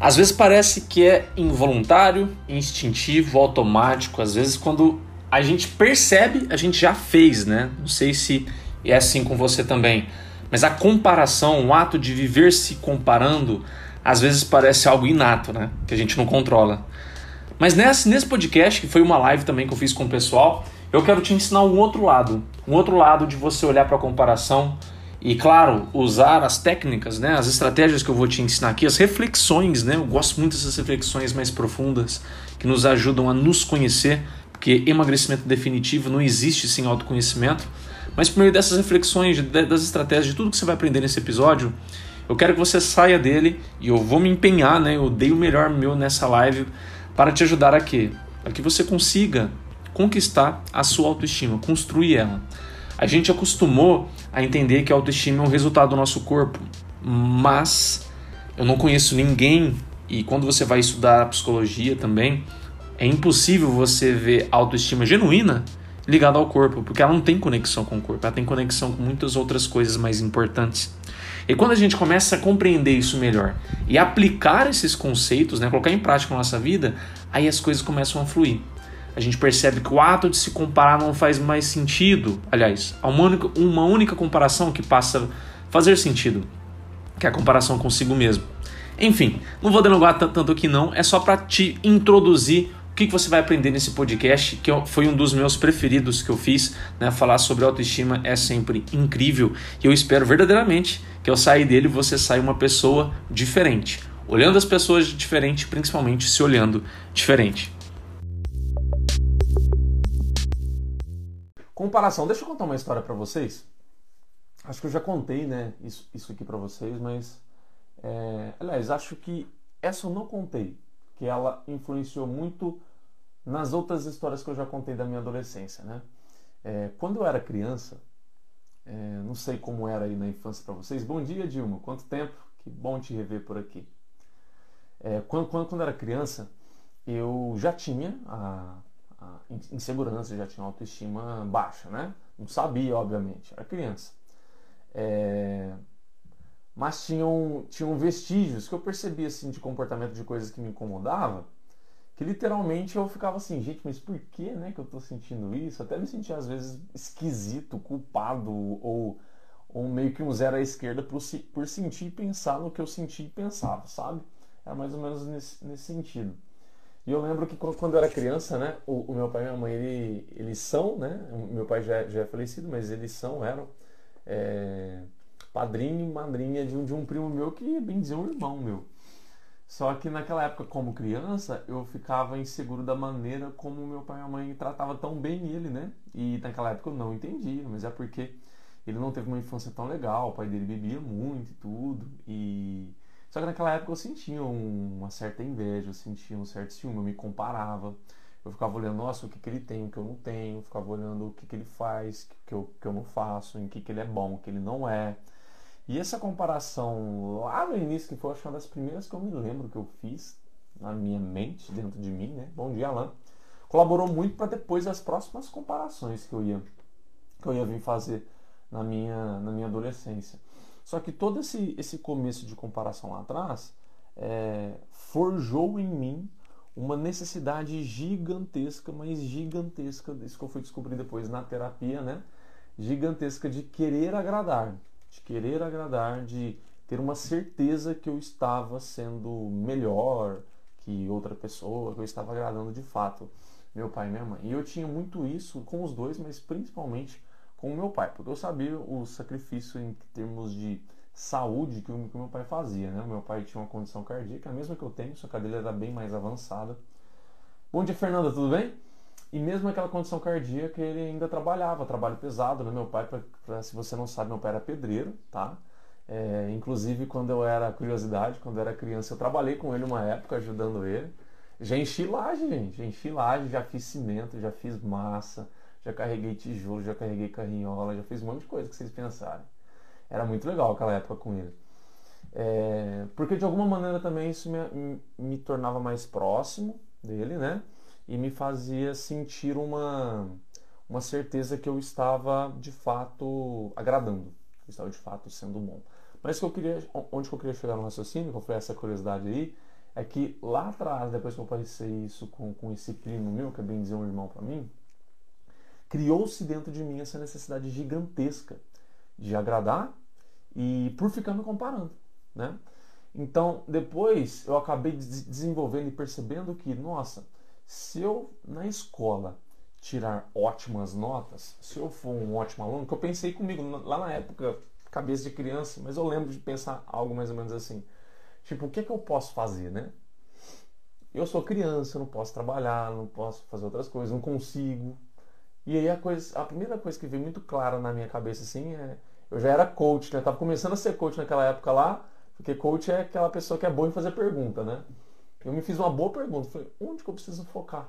Às vezes parece que é involuntário, instintivo, automático. Às vezes, quando a gente percebe, a gente já fez, né? Não sei se é assim com você também. Mas a comparação, o ato de viver se comparando, às vezes parece algo inato, né? Que a gente não controla. Mas nesse, nesse podcast, que foi uma live também que eu fiz com o pessoal, eu quero te ensinar um outro lado. Um outro lado de você olhar para a comparação e, claro, usar as técnicas, né, as estratégias que eu vou te ensinar aqui, as reflexões, né? Eu gosto muito dessas reflexões mais profundas que nos ajudam a nos conhecer, porque emagrecimento definitivo não existe sem autoconhecimento. Mas por meio dessas reflexões, das estratégias, de tudo que você vai aprender nesse episódio, eu quero que você saia dele e eu vou me empenhar, né? Eu dei o melhor meu nessa live para te ajudar a quê? Para que você consiga conquistar a sua autoestima, construir ela. A gente acostumou a entender que a autoestima é um resultado do nosso corpo, mas eu não conheço ninguém e quando você vai estudar psicologia também, é impossível você ver autoestima genuína ligada ao corpo, porque ela não tem conexão com o corpo, ela tem conexão com muitas outras coisas mais importantes. E quando a gente começa a compreender isso melhor e aplicar esses conceitos, né, colocar em prática na nossa vida, aí as coisas começam a fluir. A gente percebe que o ato de se comparar não faz mais sentido. Aliás, há uma única, uma única comparação que passa a fazer sentido, que é a comparação consigo mesmo. Enfim, não vou demorar tanto aqui não, é só para te introduzir o que, você vai aprender nesse podcast, que foi um dos meus preferidos que eu fiz, né? Falar sobre autoestima é sempre incrível e eu espero verdadeiramente que eu saia dele você saia uma pessoa diferente. Olhando as pessoas diferente, principalmente se olhando diferente. Comparação. Deixa eu contar uma história para vocês. Acho que eu já contei, né, isso, isso aqui para vocês, mas é, aliás, acho que essa eu não contei, que ela influenciou muito nas outras histórias que eu já contei da minha adolescência, né? É, quando eu era criança, é, não sei como era aí na infância para vocês. Bom dia, Dilma. Quanto tempo? Que bom te rever por aqui. É, quando, quando, quando era criança, eu já tinha a, a insegurança, já tinha autoestima baixa, né? Não sabia, obviamente, era criança. É, mas tinham, tinham vestígios que eu percebia assim, de comportamento de coisas que me incomodavam que literalmente eu ficava assim, gente, mas por que, né, que eu tô sentindo isso? Até me sentia às vezes esquisito, culpado ou, ou meio que um zero à esquerda por, por sentir e pensar no que eu sentia e pensava, sabe? Era mais ou menos nesse, nesse sentido. E eu lembro que quando eu era criança, né, o, o meu pai e minha mãe, ele, eles são, né, meu pai já, já é falecido, mas eles são, eram é, padrinho e madrinha de um, de um primo meu que, bem dizer, um irmão meu. Só que naquela época, como criança, eu ficava inseguro da maneira como meu pai e minha mãe tratavam tão bem ele, né? E naquela época eu não entendia, mas é porque ele não teve uma infância tão legal, o pai dele bebia muito e tudo. E só que naquela época eu sentia uma certa inveja, eu sentia um certo ciúme, eu me comparava. Eu ficava olhando, nossa, o que, que ele tem, o que eu não tenho, eu ficava olhando o que, que ele faz, o que eu, que eu não faço, em que, que ele é bom, o que ele não é. E essa comparação lá no início, que foi uma das primeiras que eu me lembro que eu fiz na minha mente, dentro de mim, né? Bom dia, Alan. Colaborou muito para depois as próximas comparações que eu ia que eu ia vir fazer na minha na minha adolescência. Só que todo esse esse começo de comparação lá atrás é, forjou em mim uma necessidade gigantesca, mas gigantesca, isso que eu fui descobrir depois na terapia, né? Gigantesca de querer agradar de querer agradar, de ter uma certeza que eu estava sendo melhor que outra pessoa, que eu estava agradando de fato meu pai e minha mãe. E eu tinha muito isso com os dois, mas principalmente com meu pai, porque eu sabia o sacrifício em termos de saúde que o, meu pai fazia. Né? Meu pai tinha uma condição cardíaca, a mesma que eu tenho, só que a dele era bem mais avançada. Bom dia, Fernanda, tudo bem? E mesmo aquela condição cardíaca, ele ainda trabalhava, trabalho pesado, né? Meu pai, pra, pra, se você não sabe, meu pai era pedreiro, tá? É, inclusive, quando eu era, curiosidade, quando eu era criança, eu trabalhei com ele uma época, ajudando ele. Já enchi laje, gente, já enchi laje, já fiz cimento, já fiz massa, já carreguei tijolo, já carreguei carrinhola, já fiz um monte de coisa que vocês pensarem. Era muito legal aquela época com ele. É, porque de alguma maneira também isso me, me tornava mais próximo dele, né? e me fazia sentir uma, uma certeza que eu estava de fato agradando, que eu estava de fato sendo bom. Mas que eu queria, onde que eu queria chegar no raciocínio, qual foi essa curiosidade aí, é que lá atrás, depois que eu passei isso com, com esse primo meu, que é bem dizer um irmão para mim, criou-se dentro de mim essa necessidade gigantesca de agradar e por ficar me comparando, né? Então, depois eu acabei desenvolvendo e percebendo que, nossa, se eu na escola tirar ótimas notas, se eu for um ótimo aluno, que eu pensei comigo lá na época, cabeça de criança, mas eu lembro de pensar algo mais ou menos assim. Tipo, o que, é que eu posso fazer, né? Eu sou criança, não posso trabalhar, não posso fazer outras coisas, não consigo. E aí a, coisa, a primeira coisa que veio muito clara na minha cabeça assim é. Eu já era coach, né? Eu tava começando a ser coach naquela época lá, porque coach é aquela pessoa que é boa em fazer pergunta, né? Eu me fiz uma boa pergunta. Falei, onde que eu preciso focar?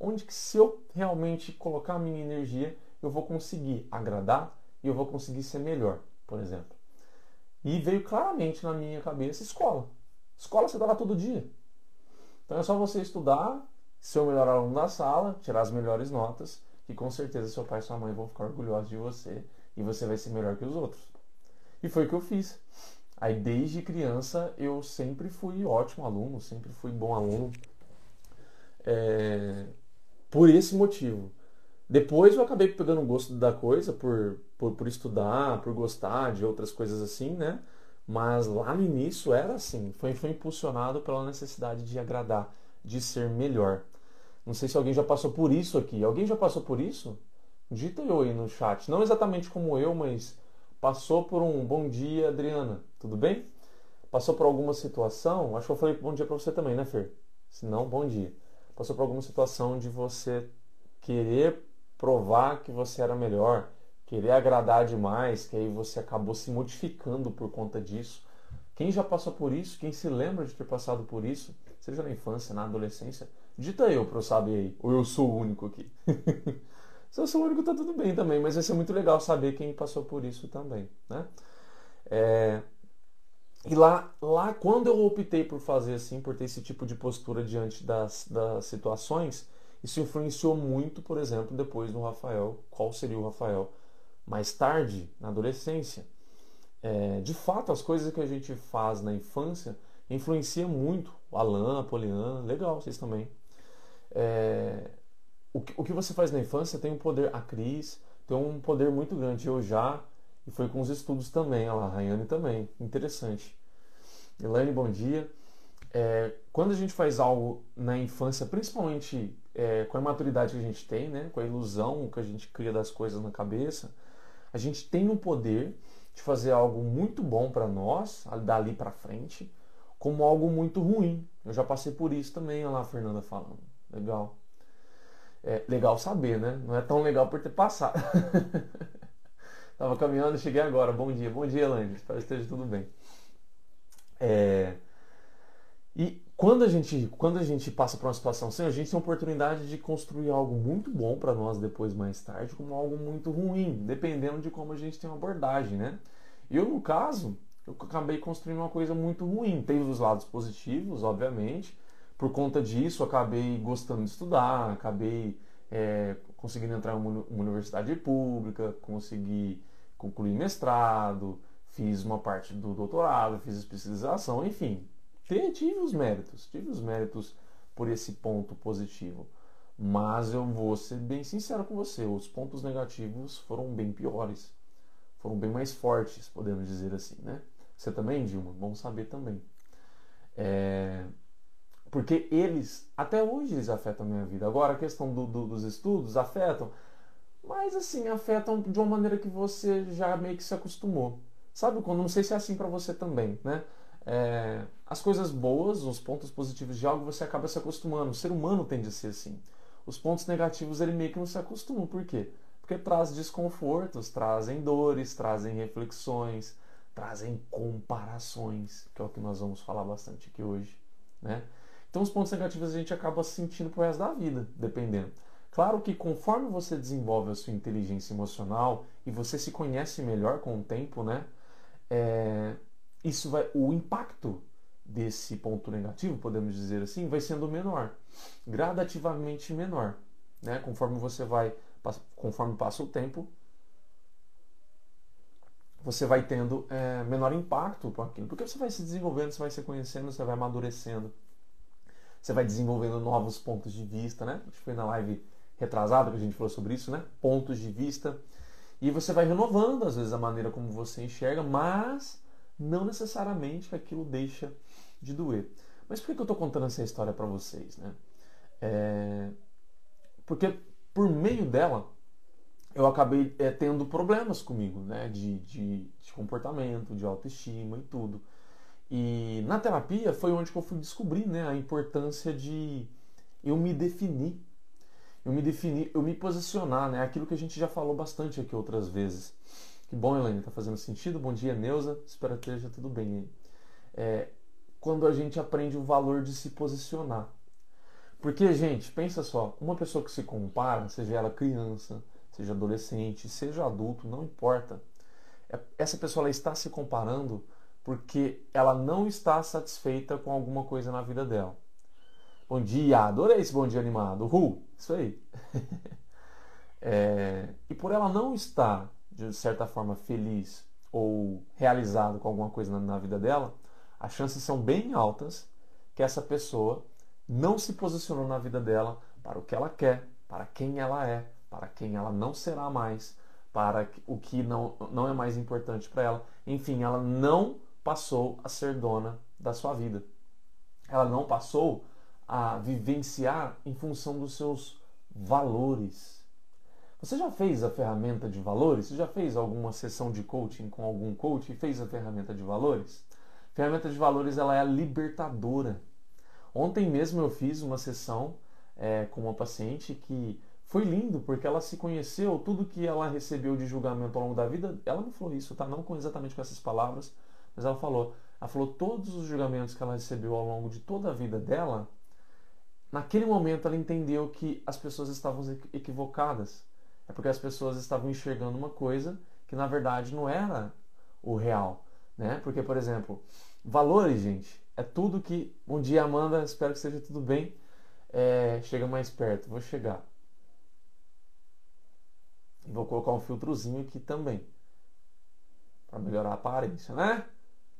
Onde que se eu realmente colocar a minha energia, eu vou conseguir agradar e eu vou conseguir ser melhor, por exemplo. E veio claramente na minha cabeça escola. Escola você dá lá todo dia. Então é só você estudar, ser o melhor aluno da sala, tirar as melhores notas, que com certeza seu pai e sua mãe vão ficar orgulhosos de você e você vai ser melhor que os outros. E foi o que eu fiz. Aí desde criança eu sempre fui ótimo aluno, sempre fui bom aluno. É... Por esse motivo. Depois eu acabei pegando gosto da coisa por, por, por, estudar, por gostar de outras coisas assim, né? Mas lá no início era assim, foi, foi impulsionado pela necessidade de agradar, de ser melhor. Não sei se alguém já passou por isso aqui. Alguém já passou por isso? Dita eu aí no chat. Não exatamente como eu, mas passou por um bom dia, Adriana. Tudo bem? Passou por alguma situação? Acho que eu falei bom dia para você também, né, Fer? Se não, bom dia. Passou por alguma situação de você querer provar que você era melhor, querer agradar demais, que aí você acabou se modificando por conta disso. Quem já passou por isso, quem se lembra de ter passado por isso, seja na infância, na adolescência, dita eu para eu saber aí, ou eu sou o único aqui. Se eu sou o único, tá tudo bem também, mas vai ser muito legal saber quem passou por isso também, né? É... E lá, lá, quando eu optei por fazer assim, por ter esse tipo de postura diante das, das situações, isso influenciou muito, por exemplo, depois do Rafael. Qual seria o Rafael? Mais tarde, na adolescência. É, de fato, as coisas que a gente faz na infância influenciam muito. O Alan, a Poliana, legal, vocês também. É, o, que, o que você faz na infância tem um poder. A Cris tem um poder muito grande. Eu já, e foi com os estudos também. Olha lá, a Rayane também. Interessante. Elaine, bom dia. É, quando a gente faz algo na infância, principalmente é, com a maturidade que a gente tem, né, com a ilusão que a gente cria das coisas na cabeça, a gente tem o poder de fazer algo muito bom para nós, dali para frente, como algo muito ruim. Eu já passei por isso também, olha lá a Fernanda falando. Legal. É legal saber, né? Não é tão legal por ter passado. Tava caminhando cheguei agora. Bom dia, bom dia, Elaine. Espero que esteja tudo bem. É... E quando a gente, quando a gente passa por uma situação assim, a gente tem a oportunidade de construir algo muito bom para nós depois, mais tarde, como algo muito ruim, dependendo de como a gente tem uma abordagem, né? Eu, no caso, eu acabei construindo uma coisa muito ruim. Tem os lados positivos, obviamente. Por conta disso, acabei gostando de estudar, acabei é, conseguindo entrar em uma universidade pública, consegui concluir mestrado, fiz uma parte do doutorado, fiz especialização, enfim, tive os méritos, tive os méritos por esse ponto positivo. Mas eu vou ser bem sincero com você, os pontos negativos foram bem piores, foram bem mais fortes, podemos dizer assim, né? Você também, Dilma? Bom saber também. É... Porque eles, até hoje, eles afetam a minha vida. Agora, a questão do, do, dos estudos afetam, mas assim, afetam de uma maneira que você já meio que se acostumou. Sabe quando? Não sei se é assim para você também, né? É, as coisas boas, os pontos positivos de algo, você acaba se acostumando. O ser humano tende a ser assim. Os pontos negativos, ele meio que não se acostuma. Por quê? Porque traz desconfortos, trazem dores, trazem reflexões, trazem comparações, que é o que nós vamos falar bastante aqui hoje, né? Então os pontos negativos a gente acaba sentindo pro resto da vida, dependendo. Claro que conforme você desenvolve a sua inteligência emocional e você se conhece melhor com o tempo, né? É, isso vai, o impacto desse ponto negativo, podemos dizer assim, vai sendo menor, gradativamente menor, né? Conforme você vai, conforme passa o tempo, você vai tendo é, menor impacto com aquilo. Porque você vai se desenvolvendo, você vai se conhecendo, você vai amadurecendo. Você vai desenvolvendo novos pontos de vista, né? A gente foi na live retrasada que a gente falou sobre isso, né? Pontos de vista. E você vai renovando, às vezes, a maneira como você enxerga, mas não necessariamente que aquilo deixa de doer. Mas por que eu estou contando essa história para vocês, né? É... Porque por meio dela eu acabei é, tendo problemas comigo, né? De, de, de, comportamento, de autoestima e tudo. E na terapia foi onde eu fui descobrir né, a importância de eu me definir. Eu me definir, eu me posicionar, né? Aquilo que a gente já falou bastante aqui outras vezes. Que bom, Elaine, tá fazendo sentido? Bom dia, Neuza. Espero que esteja tudo bem aí. É, quando a gente aprende o valor de se posicionar. Porque, gente, pensa só, uma pessoa que se compara, seja ela criança, seja adolescente, seja adulto, não importa. É, essa pessoa está se comparando porque ela não está satisfeita com alguma coisa na vida dela. Bom dia, adorei esse bom dia animado. Uhul, isso aí. é, e por ela não estar, de certa forma, feliz ou realizado com alguma coisa na, na vida dela, as chances são bem altas que essa pessoa não se posicionou na vida dela para o que ela quer, para quem ela é, para quem ela não será mais, para o que não, não é mais importante para ela. Enfim, ela não passou a ser dona da sua vida. Ela não passou a vivenciar em função dos seus valores. Você já fez a ferramenta de valores? Você já fez alguma sessão de coaching com algum coach e fez a ferramenta de valores? A ferramenta de valores ela é libertadora. Ontem mesmo eu fiz uma sessão é, com uma paciente que foi lindo porque ela se conheceu, tudo que ela recebeu de julgamento ao longo da vida, ela não falou isso, tá? Não com, exatamente com essas palavras, mas ela falou, ela falou todos os julgamentos que ela recebeu ao longo de toda a vida dela, naquele momento ela entendeu que as pessoas estavam equivocadas. É porque as pessoas estavam enxergando uma coisa que na verdade não era o real, né? Porque, por exemplo, valores, gente, é tudo que. Bom dia, Amanda, espero que seja tudo bem. É, chega mais perto, vou chegar. Vou colocar um filtrozinho aqui também. Para melhorar a aparência, né?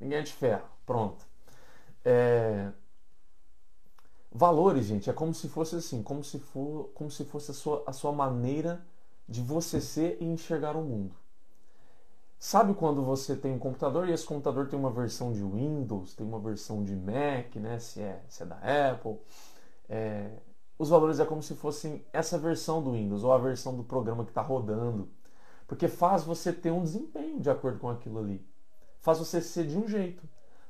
Ninguém é de ferro. Pronto. É... Valores, gente, é como se fosse assim, como se, for, como se fosse a sua, a sua maneira de você ser e enxergar o mundo. Sabe quando você tem um computador e esse computador tem uma versão de Windows, tem uma versão de Mac, né? Se é, se é da Apple. É, os valores é como se fossem essa versão do Windows ou a versão do programa que está rodando. Porque faz você ter um desempenho de acordo com aquilo ali. Faz você ser de um jeito.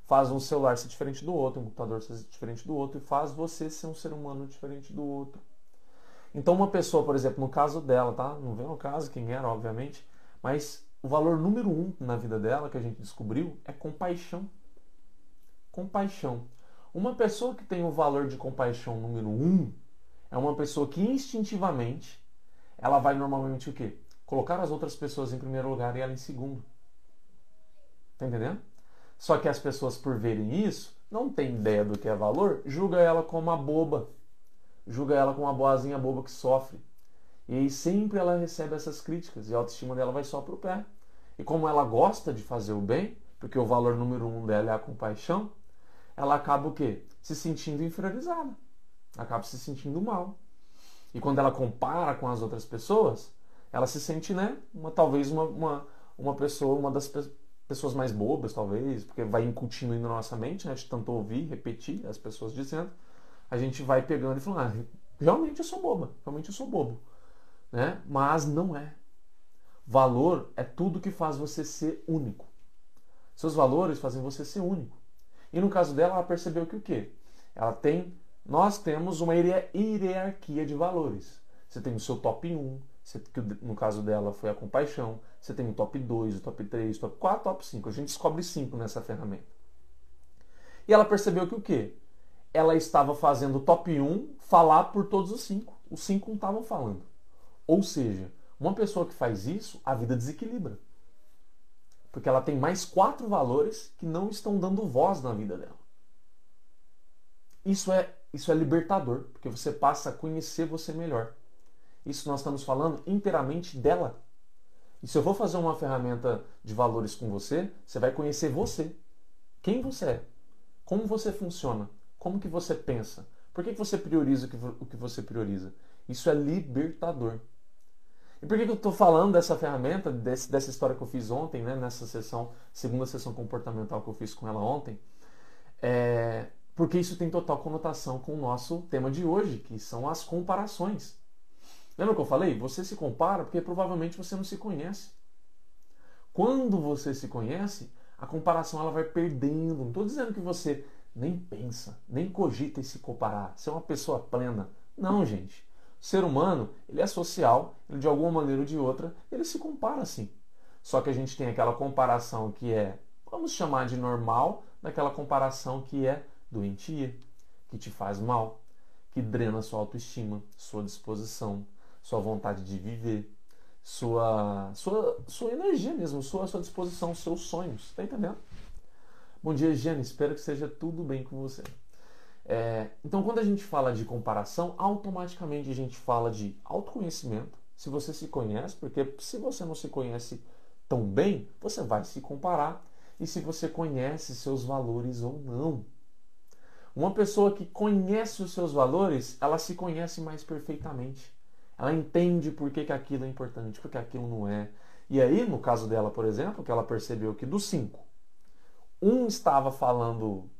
Faz um celular ser diferente do outro, um computador ser diferente do outro e faz você ser um ser humano diferente do outro. Então uma pessoa, por exemplo, no caso dela, tá? Não vem ao caso quem era, obviamente, mas o valor número um na vida dela que a gente descobriu é compaixão. Compaixão. Uma pessoa que tem o valor de compaixão número um é uma pessoa que instintivamente ela vai normalmente o quê? Colocar as outras pessoas em primeiro lugar e ela em segundo. Tá entendendo? Só que as pessoas, por verem isso, não têm ideia do que é valor, julga ela como uma boba. Julga ela como uma boazinha boba que sofre. E aí sempre ela recebe essas críticas e a autoestima dela vai só pro pé. E como ela gosta de fazer o bem, porque o valor número um dela é a compaixão, ela acaba o quê? Se sentindo inferiorizada acaba se sentindo mal. E quando ela compara com as outras pessoas, ela se sente, né, uma, talvez uma, uma, uma pessoa, uma das pe pessoas mais bobas, talvez, porque vai incutindo na nossa mente, né, de tanto ouvir, repetir as pessoas dizendo, a gente vai pegando e falando, ah, realmente eu sou boba, realmente eu sou bobo. Né? Mas não é. Valor é tudo que faz você ser único. Seus valores fazem você ser único. E no caso dela, ela percebeu que o quê? Ela tem nós temos uma hierarquia de valores. Você tem o seu top 1, que no caso dela foi a compaixão, você tem o top 2, o top 3, o top 4, top 5. A gente descobre 5 nessa ferramenta. E ela percebeu que o quê? Ela estava fazendo o top 1 falar por todos os 5. Os 5 não estavam falando. Ou seja, uma pessoa que faz isso, a vida desequilibra. Porque ela tem mais quatro valores que não estão dando voz na vida dela. Isso é isso é libertador, porque você passa a conhecer você melhor. Isso nós estamos falando inteiramente dela. E se eu for fazer uma ferramenta de valores com você, você vai conhecer você. Quem você é. Como você funciona. Como que você pensa. Por que, que você prioriza o que você prioriza? Isso é libertador. E por que, que eu estou falando dessa ferramenta, desse, dessa história que eu fiz ontem, né, nessa sessão, segunda sessão comportamental que eu fiz com ela ontem? É, porque isso tem total conotação com o nosso tema de hoje, que são as comparações. Lembra que eu falei? Você se compara porque provavelmente você não se conhece. Quando você se conhece, a comparação ela vai perdendo. Não estou dizendo que você nem pensa, nem cogita em se comparar, ser uma pessoa plena. Não, gente. O ser humano, ele é social, ele de alguma maneira ou de outra, ele se compara assim. Só que a gente tem aquela comparação que é, vamos chamar de normal, daquela comparação que é doentia, que te faz mal, que drena sua autoestima, sua disposição, sua vontade de viver, sua, sua, sua energia mesmo, sua, sua disposição, seus sonhos. Tá entendendo? Bom dia, Jane. Espero que seja tudo bem com você. É, então, quando a gente fala de comparação, automaticamente a gente fala de autoconhecimento. Se você se conhece, porque se você não se conhece tão bem, você vai se comparar. E se você conhece seus valores ou não. Uma pessoa que conhece os seus valores, ela se conhece mais perfeitamente. Ela entende por que, que aquilo é importante, por que aquilo não é. E aí, no caso dela, por exemplo, que ela percebeu que dos cinco, um estava falando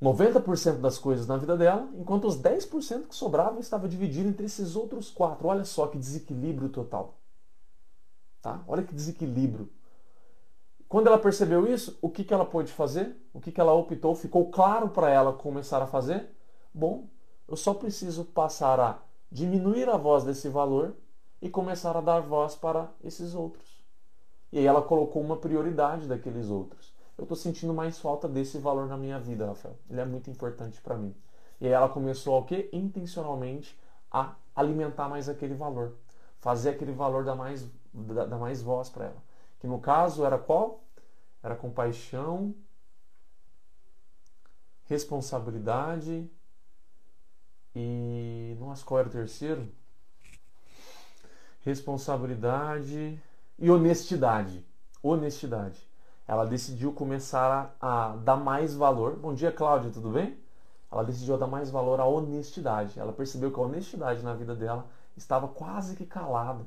90% das coisas na vida dela, enquanto os 10% que sobravam estava dividido entre esses outros quatro. Olha só que desequilíbrio total. Tá? Olha que desequilíbrio. Quando ela percebeu isso, o que, que ela pôde fazer? O que, que ela optou? Ficou claro para ela começar a fazer? Bom, eu só preciso passar a diminuir a voz desse valor e começar a dar voz para esses outros. E aí ela colocou uma prioridade daqueles outros eu estou sentindo mais falta desse valor na minha vida, Rafael. Ele é muito importante para mim. E aí ela começou o quê? Intencionalmente a alimentar mais aquele valor. Fazer aquele valor dar mais, dar mais voz para ela. Que no caso era qual? Era compaixão, responsabilidade e. Nossa, qual era o terceiro? Responsabilidade e honestidade. Honestidade ela decidiu começar a, a dar mais valor. Bom dia, Cláudia, tudo bem? Ela decidiu dar mais valor à honestidade. Ela percebeu que a honestidade na vida dela estava quase que calada.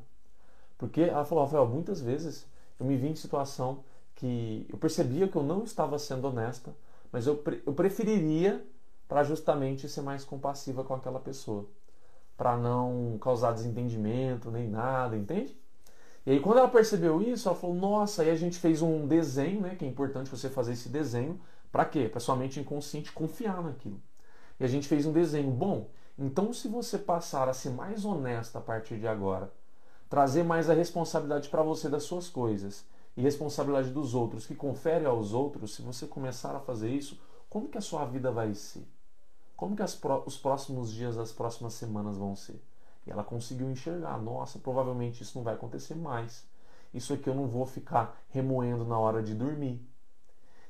Porque ela falou, Rafael, muitas vezes eu me vi em situação que eu percebia que eu não estava sendo honesta, mas eu, eu preferiria para justamente ser mais compassiva com aquela pessoa, para não causar desentendimento nem nada, entende? E aí quando ela percebeu isso, ela falou: "Nossa, aí a gente fez um desenho, né, que é importante você fazer esse desenho, para quê? Para sua mente inconsciente confiar naquilo. E a gente fez um desenho bom. Então, se você passar a ser mais honesta a partir de agora, trazer mais a responsabilidade para você das suas coisas e responsabilidade dos outros, que confere aos outros, se você começar a fazer isso, como que a sua vida vai ser? Como que os próximos dias, as próximas semanas vão ser? E ela conseguiu enxergar: nossa, provavelmente isso não vai acontecer mais. Isso aqui eu não vou ficar remoendo na hora de dormir.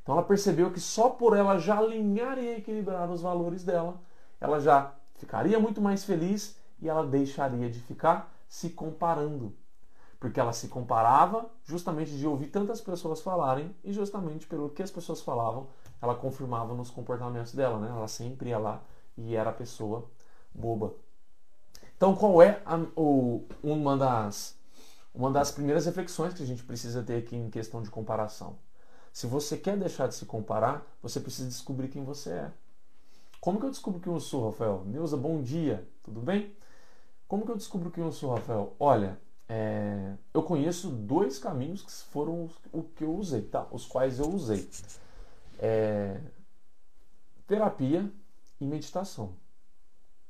Então ela percebeu que só por ela já alinhar e equilibrar os valores dela, ela já ficaria muito mais feliz e ela deixaria de ficar se comparando. Porque ela se comparava justamente de ouvir tantas pessoas falarem e justamente pelo que as pessoas falavam, ela confirmava nos comportamentos dela, né? Ela sempre ia lá e era a pessoa boba. Então, qual é a, o, uma, das, uma das primeiras reflexões que a gente precisa ter aqui em questão de comparação? Se você quer deixar de se comparar, você precisa descobrir quem você é. Como que eu descubro quem eu sou, Rafael? Neuza, bom dia, tudo bem? Como que eu descubro quem eu sou, Rafael? Olha, é, eu conheço dois caminhos que foram o que eu usei, tá? Os quais eu usei. É, terapia e meditação,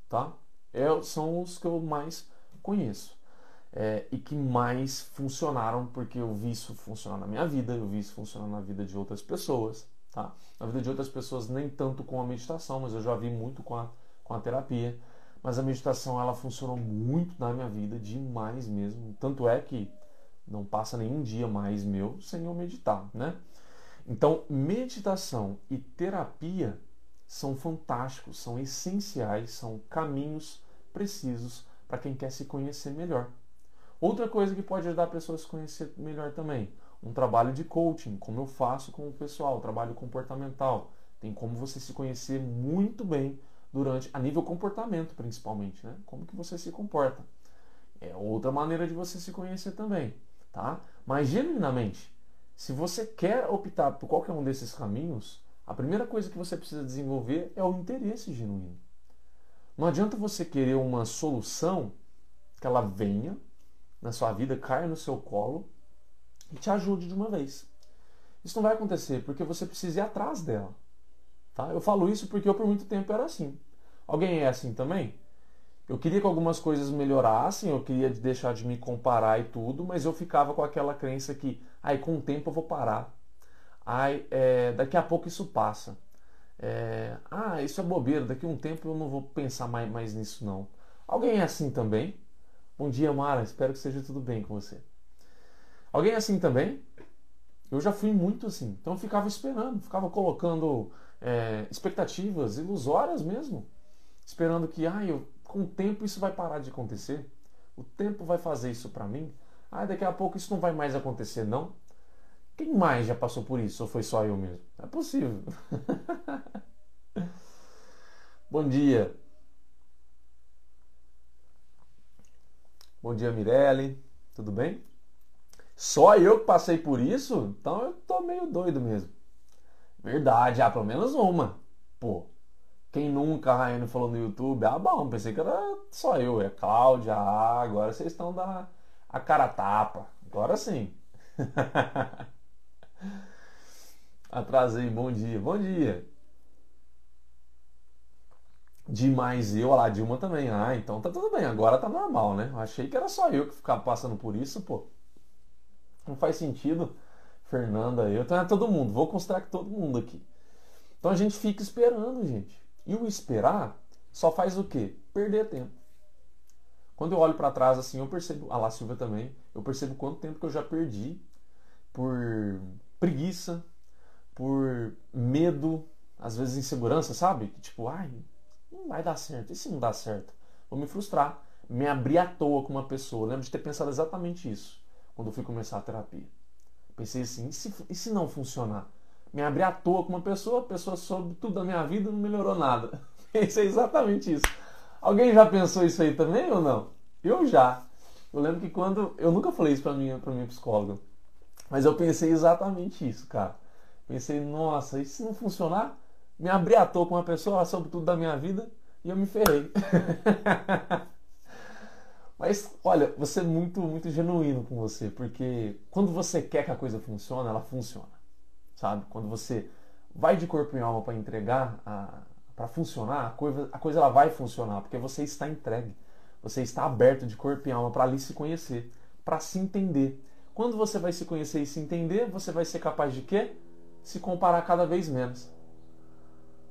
tá? é, são os que eu mais conheço. É, e que mais funcionaram, porque eu vi isso funcionar na minha vida, eu vi isso funcionar na vida de outras pessoas. Tá? Na vida de outras pessoas, nem tanto com a meditação, mas eu já vi muito com a, com a terapia. Mas a meditação ela funcionou muito na minha vida, demais mesmo. Tanto é que não passa nenhum dia mais meu sem eu meditar, né? Então, meditação e terapia são fantásticos, são essenciais, são caminhos precisos para quem quer se conhecer melhor. Outra coisa que pode ajudar a pessoa a se conhecer melhor também, um trabalho de coaching, como eu faço com o pessoal, trabalho comportamental. Tem como você se conhecer muito bem durante a nível comportamento, principalmente, né? Como que você se comporta. É outra maneira de você se conhecer também, tá? Mas genuinamente, se você quer optar por qualquer um desses caminhos, a primeira coisa que você precisa desenvolver é o interesse genuíno. Não adianta você querer uma solução que ela venha na sua vida, caia no seu colo e te ajude de uma vez. Isso não vai acontecer porque você precisa ir atrás dela. Tá? Eu falo isso porque eu por muito tempo era assim. Alguém é assim também? Eu queria que algumas coisas melhorassem, eu queria deixar de me comparar e tudo, mas eu ficava com aquela crença que, ai, com o tempo eu vou parar. Ai, é, daqui a pouco isso passa. É, ah, isso é bobeira, daqui a um tempo eu não vou pensar mais, mais nisso não. Alguém é assim também? Bom dia, Mara, espero que seja tudo bem com você. Alguém é assim também? Eu já fui muito assim. Então eu ficava esperando, ficava colocando é, expectativas ilusórias mesmo. Esperando que, ah, eu, com o tempo isso vai parar de acontecer. O tempo vai fazer isso para mim. Ah, daqui a pouco isso não vai mais acontecer, não. Quem mais já passou por isso? Ou foi só eu mesmo? É possível. Bom dia. Bom dia, Mirelle. Tudo bem? Só eu que passei por isso? Então eu tô meio doido mesmo. Verdade, ah, pelo menos uma. Pô, quem nunca, Raiane falou no YouTube, ah, bom, pensei que era só eu, é Cláudia, ah, agora vocês estão da a cara tapa. Agora sim. Atrasei, bom dia, bom dia. Demais eu, lá, Dilma também. Ah, então tá tudo bem, agora tá normal, né? Eu achei que era só eu que ficava passando por isso, pô. Não faz sentido. Fernanda, eu, é todo mundo, vou considerar que todo mundo aqui. Então a gente fica esperando, gente. E o esperar só faz o quê? Perder tempo. Quando eu olho para trás assim, eu percebo, a La Silva também, eu percebo quanto tempo que eu já perdi por preguiça, por medo, às vezes insegurança, sabe? Tipo, ai, não vai dar certo. E se não dá certo? Vou me frustrar. Me abrir à toa com uma pessoa. Eu lembro de ter pensado exatamente isso quando eu fui começar a terapia. Pensei assim, e se, e se não funcionar? Me abrir à toa com uma pessoa, a pessoa soube tudo da minha vida não melhorou nada. Pensei exatamente isso. Alguém já pensou isso aí também ou não? Eu já. Eu lembro que quando. Eu nunca falei isso pra minha, pra minha psicóloga. Mas eu pensei exatamente isso, cara. Pensei, nossa, e se não funcionar? Me abri à toa com uma pessoa, soube tudo da minha vida e eu me ferrei. Mas olha, você é muito, muito genuíno com você, porque quando você quer que a coisa funcione, ela funciona. Sabe? Quando você vai de corpo e alma para entregar, para funcionar, a coisa, a coisa ela vai funcionar, porque você está entregue. Você está aberto de corpo e alma para ali se conhecer, para se entender. Quando você vai se conhecer e se entender, você vai ser capaz de quê? Se comparar cada vez menos.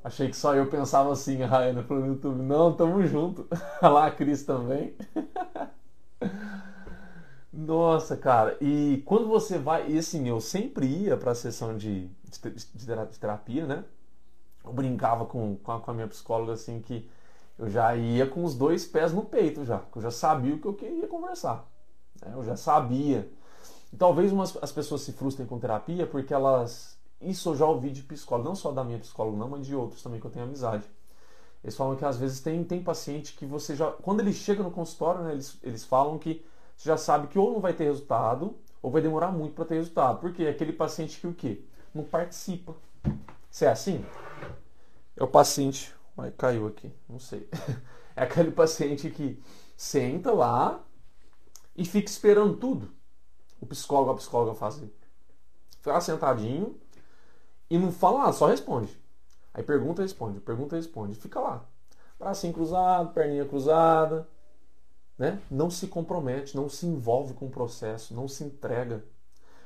Achei que só eu pensava assim, a Rayana falou no YouTube, não, tamo junto. Lá a Cris também. Nossa, cara, e quando você vai, e assim, eu sempre ia para a sessão de, de, de, terapia, né? Eu brincava com, com a, com a minha psicóloga assim que eu já ia com os dois pés no peito já, que eu já sabia o que eu queria conversar. Né? Eu já sabia. E talvez umas, as pessoas se frustrem com terapia porque elas. Isso eu já ouvi de psicólogo, não só da minha psicóloga, não, mas de outros também que eu tenho amizade. Eles falam que às vezes tem, tem paciente que você já. Quando ele chega no consultório, né, eles, eles falam que você já sabe que ou não vai ter resultado, ou vai demorar muito para ter resultado. Porque é aquele paciente que o quê? Não participa. Se é assim? É o paciente. Ai, caiu aqui, não sei. É aquele paciente que senta lá e fica esperando tudo o psicólogo, a psicóloga fazem. Fica lá sentadinho e não fala nada, só responde. Aí pergunta, responde, pergunta, responde. Fica lá. Bracinho cruzado, perninha cruzada. Né? Não se compromete, não se envolve com o processo, não se entrega.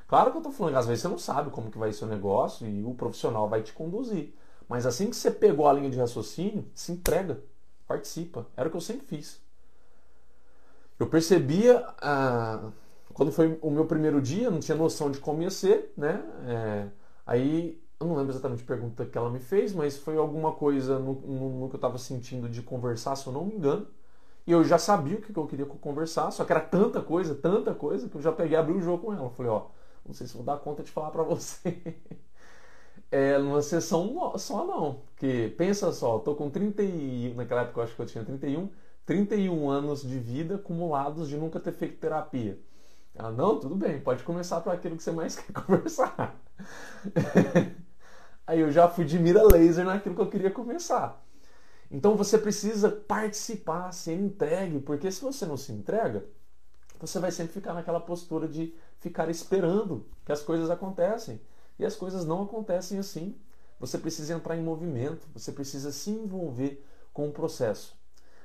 Claro que eu estou falando, às vezes você não sabe como que vai ser o negócio e o profissional vai te conduzir. Mas assim que você pegou a linha de raciocínio, se entrega, participa. Era o que eu sempre fiz. Eu percebia a, quando foi o meu primeiro dia, não tinha noção de como ia ser, né? É, aí eu não lembro exatamente a pergunta que ela me fez, mas foi alguma coisa no, no, no que eu estava sentindo de conversar, se eu não me engano. E eu já sabia o que eu queria conversar, só que era tanta coisa, tanta coisa, que eu já peguei e abri o jogo com ela. Falei, ó, não sei se vou dar conta de falar para você. é, numa sessão só não. Porque pensa só, tô com 30 e, naquela época eu acho que eu tinha 31, 31 anos de vida acumulados de nunca ter feito terapia. Ela, não, tudo bem, pode começar para aquilo que você mais quer conversar. Aí eu já fui de mira laser naquilo que eu queria começar. Então você precisa participar, ser entregue, porque se você não se entrega, você vai sempre ficar naquela postura de ficar esperando que as coisas acontecem. E as coisas não acontecem assim. Você precisa entrar em movimento, você precisa se envolver com o processo.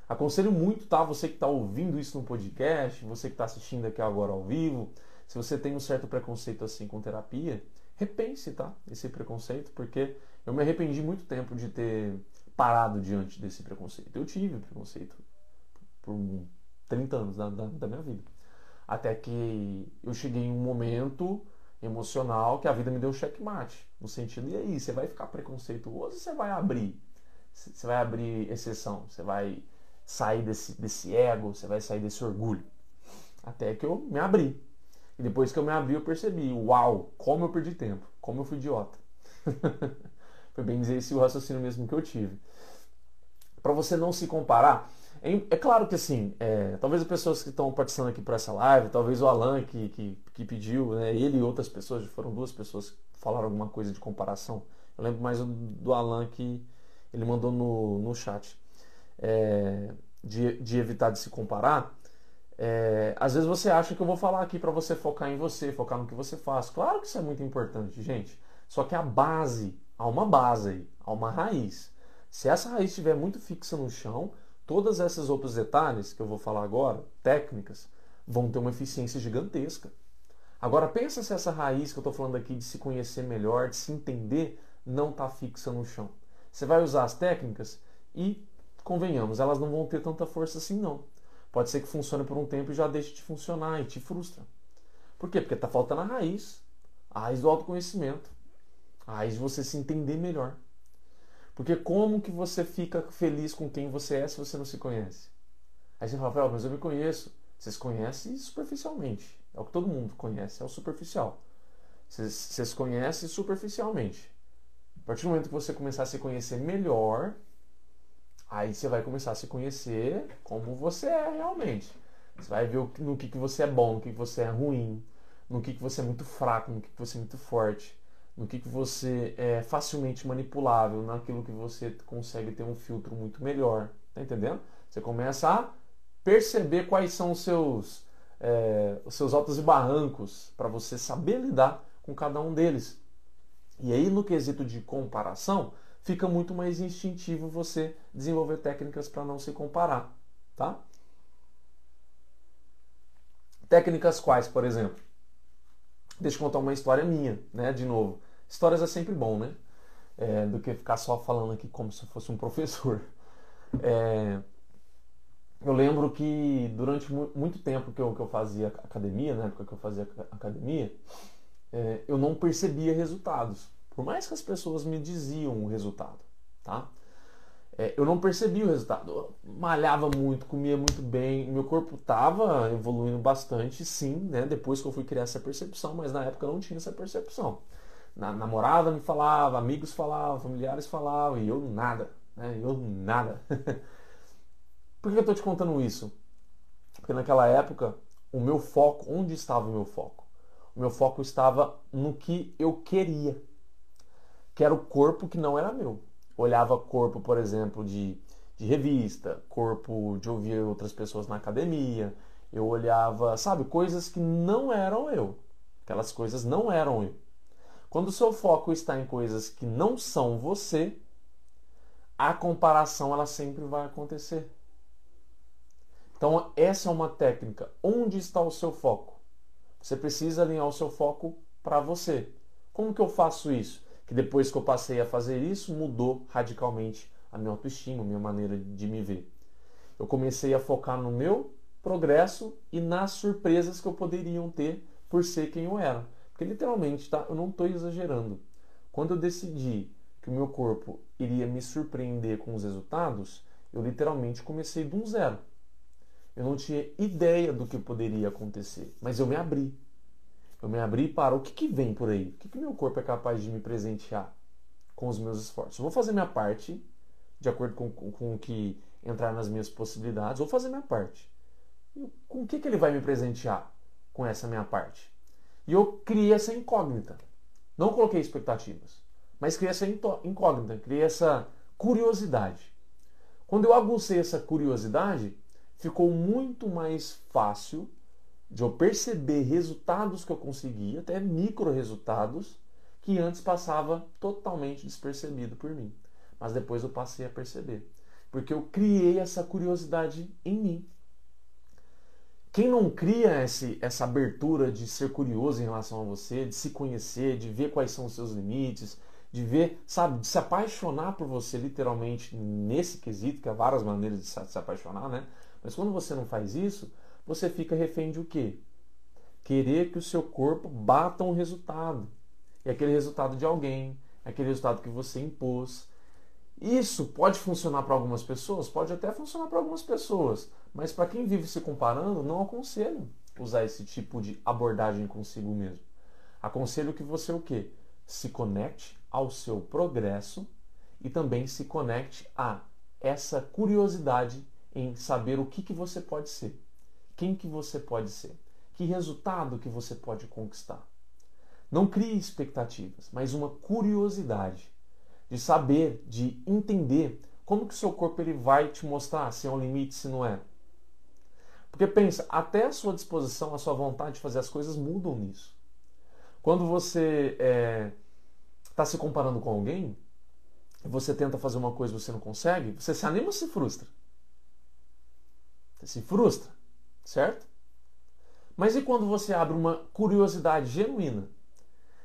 Aconselho muito, tá? Você que está ouvindo isso no podcast, você que está assistindo aqui agora ao vivo, se você tem um certo preconceito assim com terapia, repense, tá? Esse preconceito, porque eu me arrependi muito tempo de ter parado diante desse preconceito. Eu tive preconceito por 30 anos da, da, da minha vida. Até que eu cheguei em um momento emocional que a vida me deu checkmate. No sentido, e aí, você vai ficar preconceituoso ou você vai abrir? Você vai abrir exceção? Você vai sair desse, desse ego, você vai sair desse orgulho. Até que eu me abri. E depois que eu me abri, eu percebi: uau, como eu perdi tempo, como eu fui idiota. Foi bem dizer esse o raciocínio mesmo que eu tive. Para você não se comparar, é, claro que assim, é, talvez as pessoas que estão participando aqui por essa live, talvez o Alan que, que, que pediu, né, ele e outras pessoas, foram duas pessoas que falaram alguma coisa de comparação. Eu lembro mais do Alan que ele mandou no, no chat é, de, de evitar de se comparar, é, às vezes você acha que eu vou falar aqui para você focar em você, focar no que você faz. Claro que isso é muito importante, gente. Só que a base, há uma base aí, há uma raiz. Se essa raiz estiver muito fixa no chão, todas esses outros detalhes que eu vou falar agora, técnicas, vão ter uma eficiência gigantesca. Agora pensa se essa raiz que eu estou falando aqui de se conhecer melhor, de se entender, não está fixa no chão. Você vai usar as técnicas e convenhamos, elas não vão ter tanta força assim não. Pode ser que funcione por um tempo e já deixe de funcionar e te frustra. Por quê? Porque está faltando a raiz, a raiz do autoconhecimento, a raiz de você se entender melhor. Porque como que você fica feliz com quem você é se você não se conhece? Aí você fala, mas eu me conheço. Você se conhece superficialmente. É o que todo mundo conhece, é o superficial. Você, você se conhece superficialmente. A partir do momento que você começar a se conhecer melhor, Aí você vai começar a se conhecer como você é realmente. Você vai ver no que, que você é bom, no que, que você é ruim, no que, que você é muito fraco, no que, que você é muito forte, no que, que você é facilmente manipulável, naquilo que você consegue ter um filtro muito melhor. Tá entendendo? Você começa a perceber quais são os seus, é, os seus altos e barrancos para você saber lidar com cada um deles. E aí, no quesito de comparação, fica muito mais instintivo você desenvolver técnicas para não se comparar, tá? Técnicas quais, por exemplo? Deixa eu contar uma história minha, né? De novo, histórias é sempre bom, né? É, do que ficar só falando aqui como se fosse um professor. É, eu lembro que durante muito tempo que eu, que eu fazia academia, na época que eu fazia academia, é, eu não percebia resultados. Por mais que as pessoas me diziam o resultado, tá? É, eu não percebi o resultado. Eu malhava muito, comia muito bem, meu corpo estava evoluindo bastante, sim, né? Depois que eu fui criar essa percepção, mas na época eu não tinha essa percepção. Na, namorada me falava, amigos falavam, familiares falavam, e eu nada, né? Eu nada. Por que eu estou te contando isso? Porque naquela época, o meu foco, onde estava o meu foco? O meu foco estava no que eu queria que era o corpo que não era meu. Olhava corpo, por exemplo, de, de revista, corpo de ouvir outras pessoas na academia. Eu olhava, sabe, coisas que não eram eu. Aquelas coisas não eram eu. Quando o seu foco está em coisas que não são você, a comparação ela sempre vai acontecer. Então, essa é uma técnica. Onde está o seu foco? Você precisa alinhar o seu foco para você. Como que eu faço isso? Que depois que eu passei a fazer isso, mudou radicalmente a minha autoestima, a minha maneira de me ver. Eu comecei a focar no meu progresso e nas surpresas que eu poderia ter por ser quem eu era. Porque literalmente, tá? Eu não estou exagerando. Quando eu decidi que o meu corpo iria me surpreender com os resultados, eu literalmente comecei de um zero. Eu não tinha ideia do que poderia acontecer, mas eu me abri. Eu me abri para o que, que vem por aí, o que, que meu corpo é capaz de me presentear com os meus esforços. Eu vou fazer minha parte, de acordo com, com, com o que entrar nas minhas possibilidades, vou fazer minha parte. E com o que, que ele vai me presentear com essa minha parte? E eu criei essa incógnita. Não coloquei expectativas, mas criei essa incógnita, criei essa curiosidade. Quando eu agucei essa curiosidade, ficou muito mais fácil de eu perceber resultados que eu conseguia, até micro resultados, que antes passava totalmente despercebido por mim. Mas depois eu passei a perceber. Porque eu criei essa curiosidade em mim. Quem não cria esse, essa abertura de ser curioso em relação a você, de se conhecer, de ver quais são os seus limites, de ver, sabe, de se apaixonar por você literalmente nesse quesito, que há várias maneiras de se apaixonar, né? Mas quando você não faz isso, você fica refém de o quê? Querer que o seu corpo bata um resultado. E aquele resultado de alguém, aquele resultado que você impôs. Isso pode funcionar para algumas pessoas, pode até funcionar para algumas pessoas, mas para quem vive se comparando, não aconselho usar esse tipo de abordagem consigo mesmo. Aconselho que você o quê? Se conecte ao seu progresso e também se conecte a essa curiosidade em saber o que, que você pode ser, quem que você pode ser, que resultado que você pode conquistar. Não crie expectativas, mas uma curiosidade de saber, de entender como que o seu corpo ele vai te mostrar se é um limite, se não é. Porque pensa, até a sua disposição, a sua vontade de fazer as coisas mudam nisso. Quando você está é, se comparando com alguém, você tenta fazer uma coisa e você não consegue, você se anima ou se frustra? Você se frustra, certo? Mas e quando você abre uma curiosidade genuína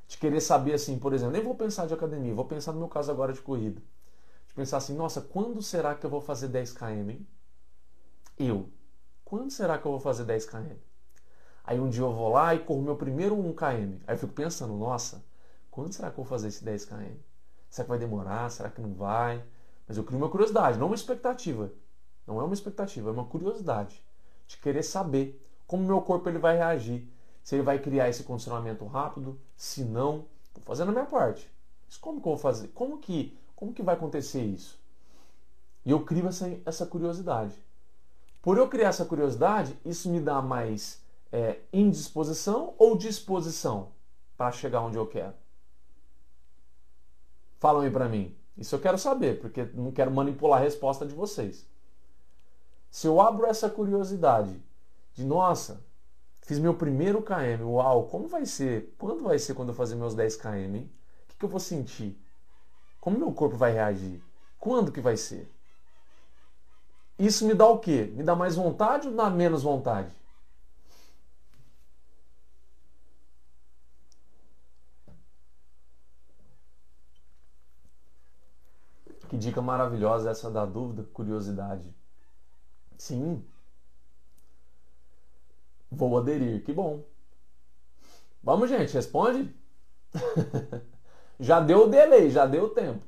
de querer saber assim, por exemplo, nem vou pensar de academia, vou pensar no meu caso agora de corrida. De pensar assim, nossa, quando será que eu vou fazer 10 km? Hein? Eu, quando será que eu vou fazer 10 km? Aí um dia eu vou lá e corro meu primeiro 1 km. Aí eu fico pensando, nossa, quando será que eu vou fazer esse 10 km? Será que vai demorar? Será que não vai? Mas eu crio uma curiosidade, não uma expectativa. Não é uma expectativa, é uma curiosidade de querer saber como meu corpo ele vai reagir. Se ele vai criar esse condicionamento rápido, se não, vou fazer a minha parte. Mas como que eu vou fazer? Como que, como que vai acontecer isso? E eu crio essa, essa curiosidade. Por eu criar essa curiosidade, isso me dá mais é, indisposição ou disposição para chegar onde eu quero? Falam aí para mim. Isso eu quero saber, porque não quero manipular a resposta de vocês. Se eu abro essa curiosidade de, nossa, fiz meu primeiro KM, uau, como vai ser? Quando vai ser quando eu fazer meus 10 KM? O que, que eu vou sentir? Como meu corpo vai reagir? Quando que vai ser? Isso me dá o quê? Me dá mais vontade ou dá menos vontade? Que dica maravilhosa essa da dúvida, curiosidade. Sim. Vou aderir, que bom. Vamos, gente, responde. já deu o delay, já deu o tempo.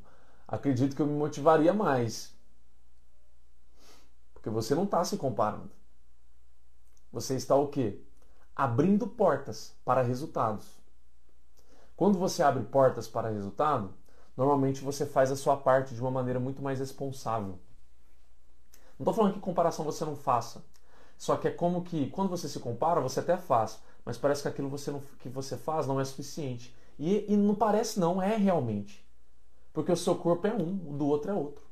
Acredito que eu me motivaria mais. Porque você não está se comparando. Você está o quê? Abrindo portas para resultados. Quando você abre portas para resultado, normalmente você faz a sua parte de uma maneira muito mais responsável. Não estou falando que comparação você não faça. Só que é como que quando você se compara, você até faz, mas parece que aquilo você não, que você faz não é suficiente. E, e não parece não, é realmente. Porque o seu corpo é um, o do outro é outro.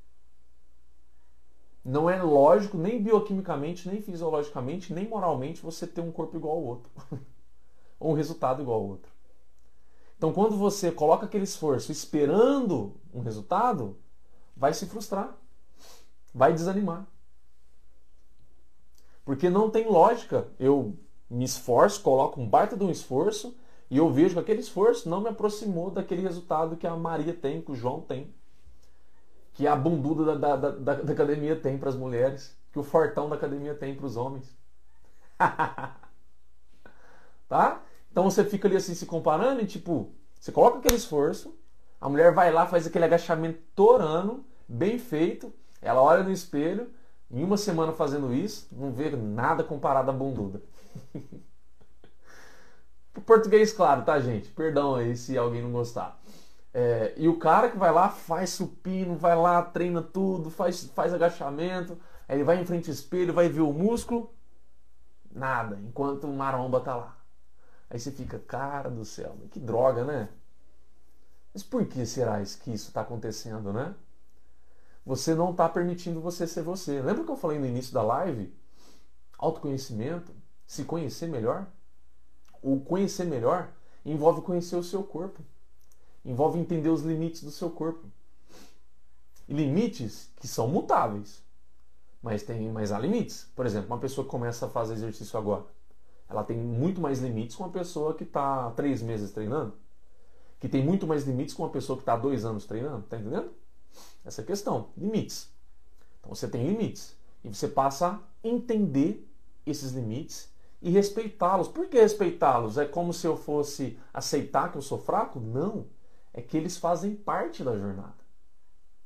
Não é lógico, nem bioquimicamente, nem fisiologicamente, nem moralmente, você ter um corpo igual ao outro. Ou um resultado igual ao outro. Então, quando você coloca aquele esforço esperando um resultado, vai se frustrar, vai desanimar. Porque não tem lógica. Eu me esforço, coloco um baita de um esforço e eu vejo que aquele esforço não me aproximou daquele resultado que a Maria tem, que o João tem, que a bunduda da, da, da, da academia tem para as mulheres, que o fortão da academia tem para os homens. tá? Então você fica ali assim se comparando e tipo, você coloca aquele esforço, a mulher vai lá, faz aquele agachamento torando, bem feito, ela olha no espelho, Em uma semana fazendo isso, não vê nada comparado a bunduda. Português, claro, tá, gente? Perdão aí se alguém não gostar. É, e o cara que vai lá, faz supino, vai lá, treina tudo, faz, faz agachamento, aí ele vai em frente ao espelho, vai ver o músculo, nada, enquanto o maromba tá lá. Aí você fica, cara do céu, que droga, né? Mas por que será que isso está acontecendo, né? Você não está permitindo você ser você. Lembra que eu falei no início da live? Autoconhecimento, se conhecer melhor. O conhecer melhor envolve conhecer o seu corpo envolve entender os limites do seu corpo. Limites que são mutáveis. Mas tem mais há limites. Por exemplo, uma pessoa que começa a fazer exercício agora, ela tem muito mais limites com uma pessoa que está três meses treinando. Que tem muito mais limites com uma pessoa que está dois anos treinando. Tá entendendo? Essa é questão. Limites. Então você tem limites. E você passa a entender esses limites e respeitá-los. Por que respeitá-los? É como se eu fosse aceitar que eu sou fraco? Não é que eles fazem parte da jornada.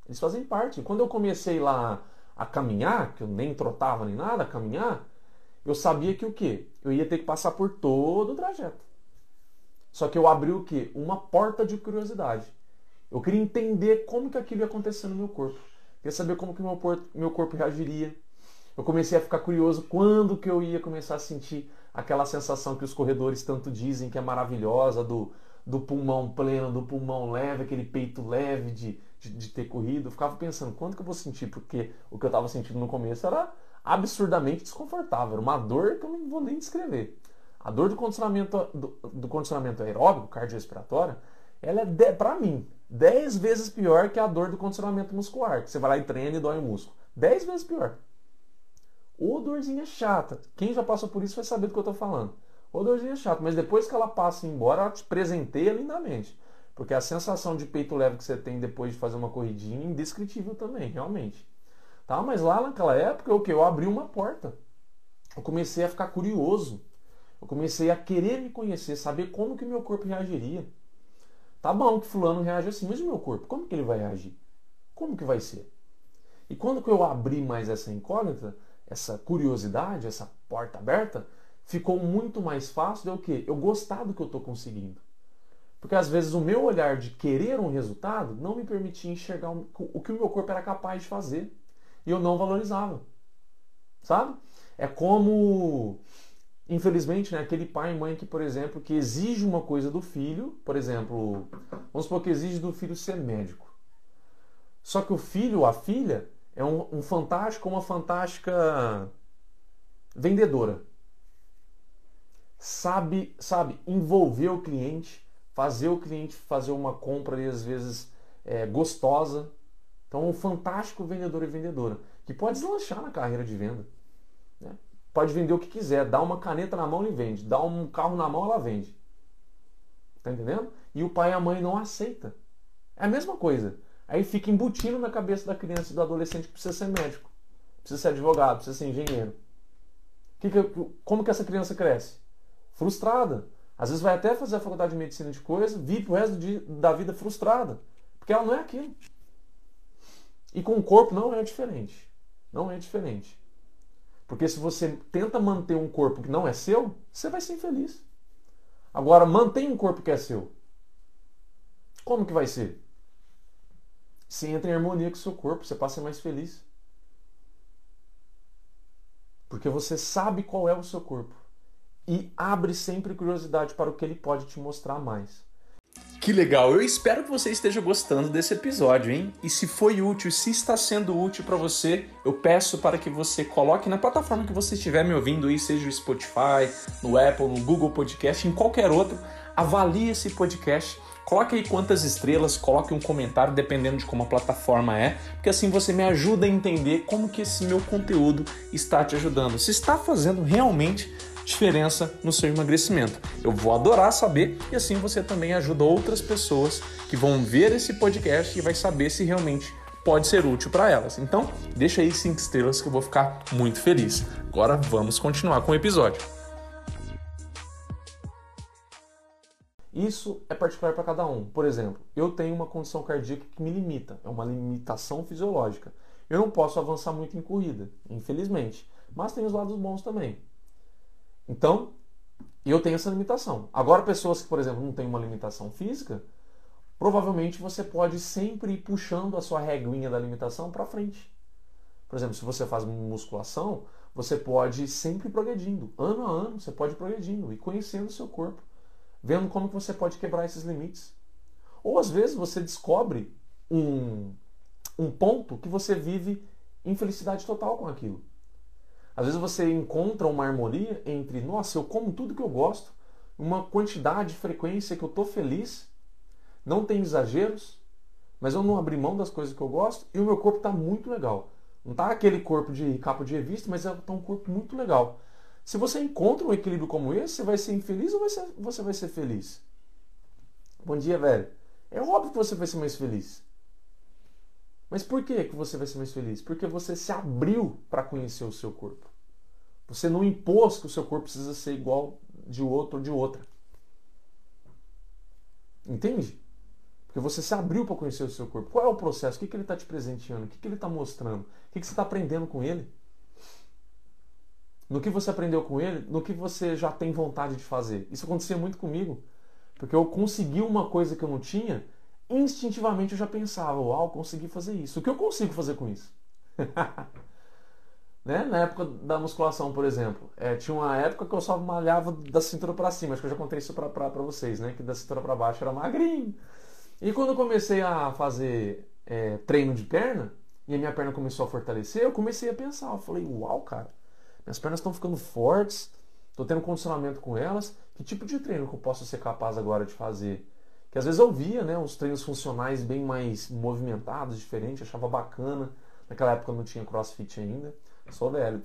Eles fazem parte. Quando eu comecei lá a caminhar, que eu nem trotava nem nada, a caminhar, eu sabia que o quê? Eu ia ter que passar por todo o trajeto. Só que eu abri o quê? Uma porta de curiosidade. Eu queria entender como que aquilo ia acontecer no meu corpo. Queria saber como que meu, meu corpo reagiria. Eu comecei a ficar curioso quando que eu ia começar a sentir aquela sensação que os corredores tanto dizem que é maravilhosa do do pulmão pleno, do pulmão leve, aquele peito leve de, de, de, ter corrido. Eu ficava pensando, quanto que eu vou sentir? Porque o que eu estava sentindo no começo era absurdamente desconfortável, era uma dor que eu não vou nem descrever. A dor do condicionamento, do, do condicionamento aeróbico, cardiorrespiratório, ela é, para mim, 10 vezes pior que a dor do condicionamento muscular, que você vai lá e treina e dói o músculo. 10 vezes pior. Ou dorzinha chata. Quem já passou por isso vai saber do que eu estou falando. Ou dorzinha chata, mas depois que ela passa embora, ela te presenteia lindamente. Porque a sensação de peito leve que você tem depois de fazer uma corridinha é indescritível também, realmente. Tá? Mas lá naquela época, o que? Eu abri uma porta. Eu comecei a ficar curioso. Eu comecei a querer me conhecer, saber como que meu corpo reagiria. Tá bom que fulano reage assim, mas o meu corpo, como que ele vai reagir? Como que vai ser? E quando que eu abri mais essa incógnita, essa curiosidade, essa porta aberta, ficou muito mais fácil de o quê? Eu gostar do que eu estou conseguindo. Porque às vezes o meu olhar de querer um resultado não me permitia enxergar o que o meu corpo era capaz de fazer. E eu não valorizava. Sabe? É como, infelizmente, né, aquele pai e mãe que, por exemplo, que exige uma coisa do filho, por exemplo, vamos supor que exige do filho ser médico. Só que o filho, a filha, é um, um fantástico, uma fantástica vendedora sabe, sabe, envolver o cliente, fazer o cliente fazer uma compra ali, às vezes é, gostosa. Então, um fantástico vendedor e vendedora que pode deslanchar na carreira de venda. Né? Pode vender o que quiser, dá uma caneta na mão, ele vende, dá um carro na mão, ela vende. Tá entendendo? E o pai e a mãe não aceita. É a mesma coisa. Aí fica embutindo na cabeça da criança e do adolescente que precisa ser médico, precisa ser advogado, precisa ser engenheiro. Que que, como que essa criança cresce? frustrada. Às vezes vai até fazer a faculdade de medicina de coisa, vive o resto dia, da vida frustrada. Porque ela não é aquilo. E com o corpo não é diferente. Não é diferente. Porque se você tenta manter um corpo que não é seu, você vai ser infeliz. Agora, mantém um corpo que é seu. Como que vai ser? Se entra em harmonia com o seu corpo, você passa a ser mais feliz. Porque você sabe qual é o seu corpo e abre sempre curiosidade para o que ele pode te mostrar mais. Que legal! Eu espero que você esteja gostando desse episódio, hein? E se foi útil, se está sendo útil para você, eu peço para que você coloque na plataforma que você estiver me ouvindo aí, seja o Spotify, no Apple, no Google Podcast, em qualquer outro, avalie esse podcast. Coloque aí quantas estrelas, coloque um comentário dependendo de como a plataforma é, porque assim você me ajuda a entender como que esse meu conteúdo está te ajudando. Se está fazendo realmente diferença no seu emagrecimento. Eu vou adorar saber e assim você também ajuda outras pessoas que vão ver esse podcast e vai saber se realmente pode ser útil para elas. Então, deixa aí cinco estrelas que eu vou ficar muito feliz. Agora vamos continuar com o episódio. Isso é particular para cada um. Por exemplo, eu tenho uma condição cardíaca que me limita, é uma limitação fisiológica. eu não posso avançar muito em corrida, infelizmente. Mas tem os lados bons também. Então, eu tenho essa limitação. Agora, pessoas que, por exemplo, não têm uma limitação física, provavelmente você pode sempre ir puxando a sua reguinha da limitação para frente. Por exemplo, se você faz musculação, você pode sempre ir progredindo. Ano a ano, você pode ir progredindo e conhecendo o seu corpo. Vendo como você pode quebrar esses limites. Ou às vezes você descobre um, um ponto que você vive infelicidade total com aquilo. Às vezes você encontra uma harmonia entre, nossa, eu como tudo que eu gosto, uma quantidade, frequência que eu estou feliz, não tem exageros, mas eu não abri mão das coisas que eu gosto e o meu corpo está muito legal. Não está aquele corpo de capo de revista, mas está um corpo muito legal. Se você encontra um equilíbrio como esse, você vai ser infeliz ou você vai ser feliz? Bom dia, velho. É óbvio que você vai ser mais feliz. Mas por que, que você vai ser mais feliz? Porque você se abriu para conhecer o seu corpo. Você não impôs que o seu corpo precisa ser igual de outro ou de outra. Entende? Porque você se abriu para conhecer o seu corpo. Qual é o processo? O que, que ele está te presenteando? O que, que ele está mostrando? O que, que você está aprendendo com ele? No que você aprendeu com ele, no que você já tem vontade de fazer. Isso acontecia muito comigo. Porque eu consegui uma coisa que eu não tinha instintivamente eu já pensava, uau, consegui fazer isso. O que eu consigo fazer com isso? né? Na época da musculação, por exemplo, é, tinha uma época que eu só malhava da cintura para cima, acho que eu já contei isso para vocês, né? Que da cintura para baixo era magrinho. E quando eu comecei a fazer é, treino de perna, e a minha perna começou a fortalecer, eu comecei a pensar, eu falei, uau, cara, minhas pernas estão ficando fortes, estou tendo condicionamento com elas, que tipo de treino que eu posso ser capaz agora de fazer? Que às vezes eu via né, uns treinos funcionais bem mais movimentados, diferentes, achava bacana. Naquela época não tinha crossfit ainda, sou velho.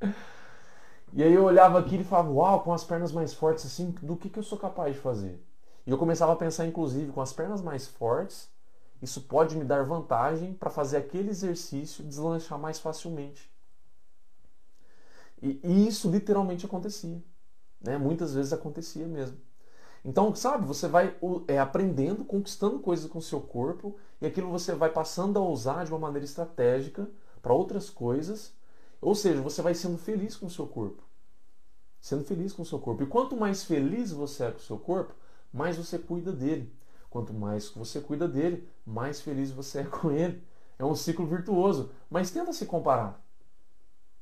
e aí eu olhava aquilo e falava, uau, com as pernas mais fortes assim, do que, que eu sou capaz de fazer? E eu começava a pensar, inclusive, com as pernas mais fortes, isso pode me dar vantagem para fazer aquele exercício deslanchar mais facilmente. E, e isso literalmente acontecia. Né? Muitas vezes acontecia mesmo. Então, sabe, você vai é, aprendendo, conquistando coisas com o seu corpo e aquilo você vai passando a usar de uma maneira estratégica para outras coisas. Ou seja, você vai sendo feliz com o seu corpo. Sendo feliz com o seu corpo. E quanto mais feliz você é com o seu corpo, mais você cuida dele. Quanto mais você cuida dele, mais feliz você é com ele. É um ciclo virtuoso. Mas tenta se comparar.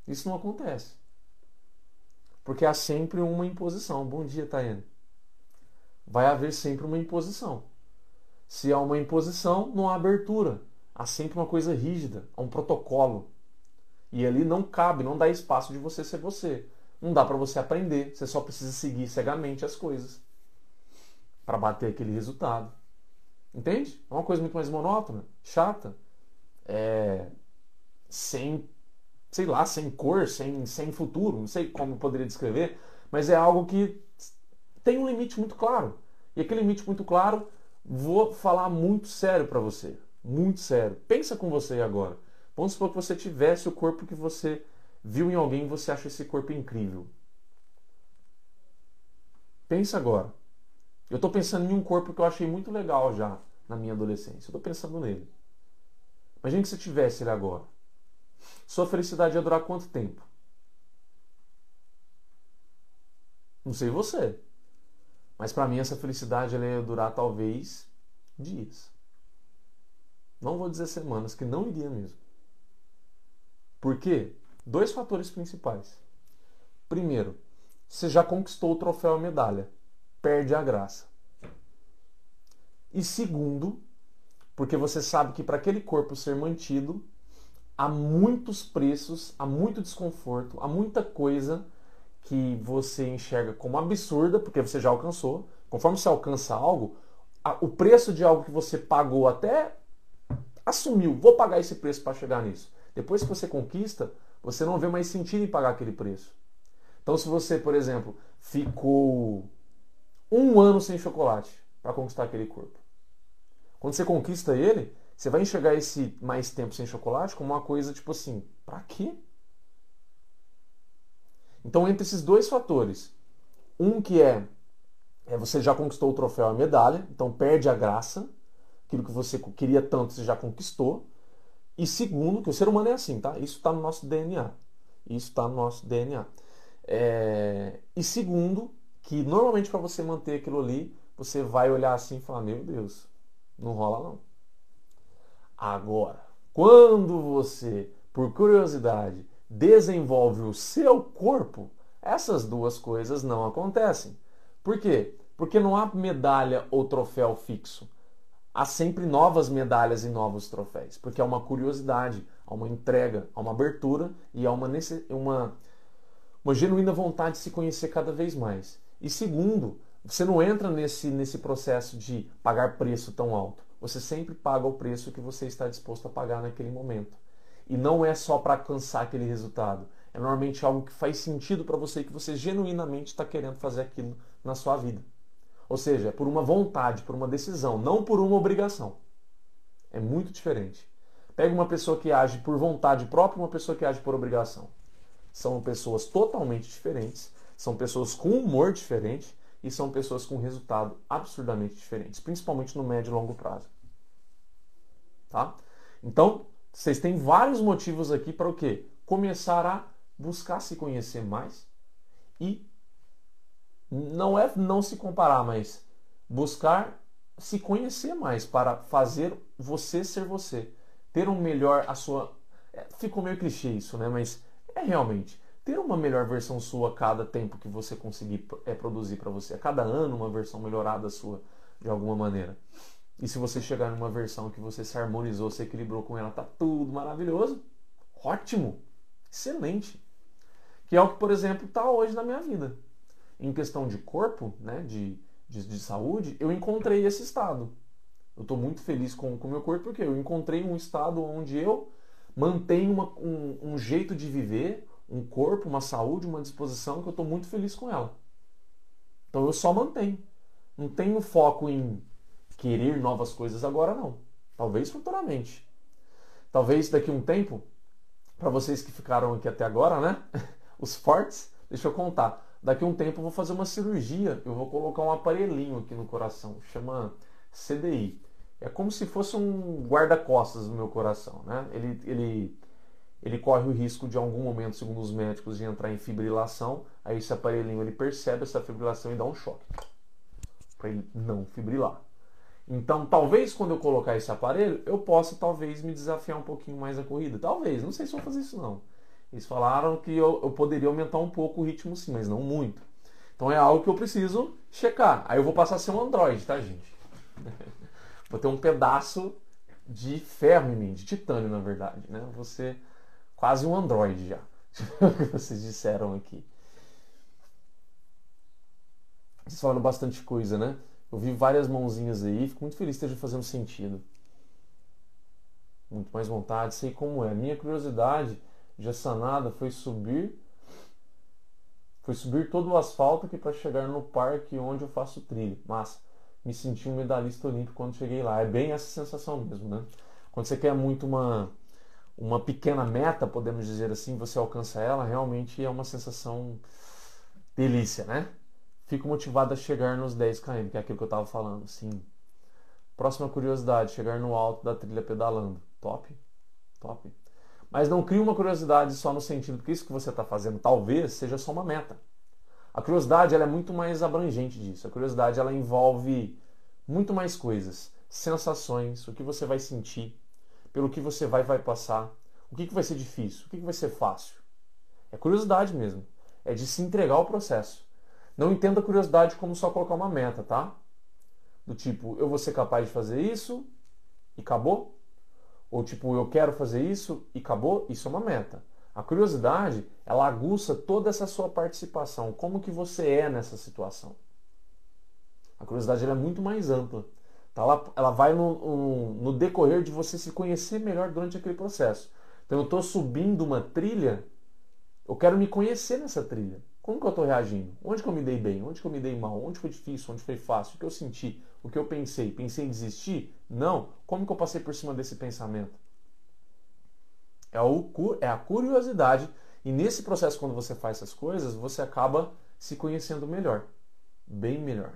Isso não acontece. Porque há sempre uma imposição. Bom dia, Tayane vai haver sempre uma imposição. Se há uma imposição, não há abertura. Há sempre uma coisa rígida, há um protocolo. E ali não cabe, não dá espaço de você ser você. Não dá para você aprender, você só precisa seguir cegamente as coisas para bater aquele resultado. Entende? É uma coisa muito mais monótona, chata, é... sem, sei lá, sem cor, sem, sem futuro, não sei como eu poderia descrever, mas é algo que tem um limite muito claro. E aquele limite muito claro, vou falar muito sério para você. Muito sério. Pensa com você agora. Vamos supor que você tivesse o corpo que você viu em alguém e você acha esse corpo incrível. Pensa agora. Eu estou pensando em um corpo que eu achei muito legal já na minha adolescência. Eu estou pensando nele. Imagine que você tivesse ele agora. Sua felicidade ia durar quanto tempo? Não sei você. Mas para mim essa felicidade ela ia durar talvez dias. Não vou dizer semanas, que não iria mesmo. Por quê? Dois fatores principais. Primeiro, você já conquistou o troféu e medalha. Perde a graça. E segundo, porque você sabe que para aquele corpo ser mantido, há muitos preços, há muito desconforto, há muita coisa que você enxerga como absurda, porque você já alcançou. Conforme você alcança algo, a, o preço de algo que você pagou até assumiu, vou pagar esse preço para chegar nisso. Depois que você conquista, você não vê mais sentido em pagar aquele preço. Então, se você, por exemplo, ficou um ano sem chocolate para conquistar aquele corpo, quando você conquista ele, você vai enxergar esse mais tempo sem chocolate como uma coisa tipo assim: para quê? Então, entre esses dois fatores, um que é, é você já conquistou o troféu e a medalha, então perde a graça, aquilo que você queria tanto você já conquistou, E segundo, que o ser humano é assim, tá? Isso está no nosso DNA. Isso está no nosso DNA. É... E segundo, que normalmente para você manter aquilo ali, você vai olhar assim e falar: Meu Deus, não rola não. Agora, quando você, por curiosidade, desenvolve o seu corpo, essas duas coisas não acontecem. Por quê? Porque não há medalha ou troféu fixo. Há sempre novas medalhas e novos troféus, porque há uma curiosidade, há uma entrega, há uma abertura e há uma, uma, uma genuína vontade de se conhecer cada vez mais. E segundo, você não entra nesse, nesse processo de pagar preço tão alto. Você sempre paga o preço que você está disposto a pagar naquele momento. E não é só para alcançar aquele resultado. É normalmente algo que faz sentido para você, que você genuinamente está querendo fazer aquilo na sua vida. Ou seja, é por uma vontade, por uma decisão, não por uma obrigação. É muito diferente. Pega uma pessoa que age por vontade própria e uma pessoa que age por obrigação. São pessoas totalmente diferentes, são pessoas com humor diferente e são pessoas com resultado absurdamente diferentes, principalmente no médio e longo prazo. Tá? Então, vocês têm vários motivos aqui para o quê? Começar a buscar se conhecer mais e não é não se comparar, mas buscar se conhecer mais para fazer você ser você, ter um melhor a sua é, ficou meio clichê isso, né? Mas é realmente ter uma melhor versão sua a cada tempo que você conseguir é, produzir para você, a cada ano uma versão melhorada sua de alguma maneira. E se você chegar numa versão que você se harmonizou, se equilibrou com ela, tá tudo maravilhoso, ótimo, excelente. Que é o que, por exemplo, está hoje na minha vida. Em questão de corpo, né, de, de, de saúde, eu encontrei esse estado. Eu estou muito feliz com o meu corpo porque eu encontrei um estado onde eu mantenho uma, um, um jeito de viver, um corpo, uma saúde, uma disposição que eu estou muito feliz com ela. Então eu só mantenho. Não tenho foco em querer novas coisas agora, não. Talvez futuramente. Talvez daqui a um tempo, para vocês que ficaram aqui até agora, né? os fortes, deixa eu contar. Daqui a um tempo eu vou fazer uma cirurgia, eu vou colocar um aparelhinho aqui no coração, chama CDI. É como se fosse um guarda-costas no meu coração, né? Ele, ele, ele corre o risco de algum momento, segundo os médicos, de entrar em fibrilação. Aí esse aparelhinho ele percebe essa fibrilação e dá um choque para ele não fibrilar. Então, talvez quando eu colocar esse aparelho, eu possa talvez me desafiar um pouquinho mais a corrida. Talvez, não sei se vou fazer isso não. Eles falaram que eu, eu poderia aumentar um pouco o ritmo sim, mas não muito. Então é algo que eu preciso checar. Aí eu vou passar a ser um Android, tá, gente? vou ter um pedaço de ferro em mim, de titânio, na verdade, né? Vou ser quase um Android já. o que vocês disseram aqui. Vocês falaram bastante coisa, né? Eu vi várias mãozinhas aí, fico muito feliz que esteja fazendo sentido. Muito mais vontade, sei como é. Minha curiosidade já sanada foi subir foi subir todo o asfalto aqui para chegar no parque onde eu faço trilha. Mas me senti um medalhista olímpico quando cheguei lá. É bem essa sensação mesmo, né? Quando você quer muito uma uma pequena meta, podemos dizer assim, você alcança ela, realmente é uma sensação delícia, né? Fico motivado a chegar nos 10 km, que é aquilo que eu estava falando, sim. Próxima curiosidade, chegar no alto da trilha pedalando. Top, top. Mas não crie uma curiosidade só no sentido que isso que você está fazendo talvez seja só uma meta. A curiosidade ela é muito mais abrangente disso. A curiosidade ela envolve muito mais coisas, sensações, o que você vai sentir, pelo que você vai vai passar, o que, que vai ser difícil, o que, que vai ser fácil. É curiosidade mesmo. É de se entregar ao processo. Não entenda a curiosidade como só colocar uma meta, tá? Do tipo, eu vou ser capaz de fazer isso e acabou. Ou tipo, eu quero fazer isso e acabou, isso é uma meta. A curiosidade, ela aguça toda essa sua participação, como que você é nessa situação. A curiosidade é muito mais ampla. Tá? Ela, ela vai no, no, no decorrer de você se conhecer melhor durante aquele processo. Então eu estou subindo uma trilha, eu quero me conhecer nessa trilha. Como que eu estou reagindo? Onde que eu me dei bem? Onde que eu me dei mal? Onde foi difícil? Onde foi fácil? O que eu senti? O que eu pensei? Pensei em desistir? Não. Como que eu passei por cima desse pensamento? É, o, é a curiosidade. E nesse processo, quando você faz essas coisas, você acaba se conhecendo melhor. Bem melhor.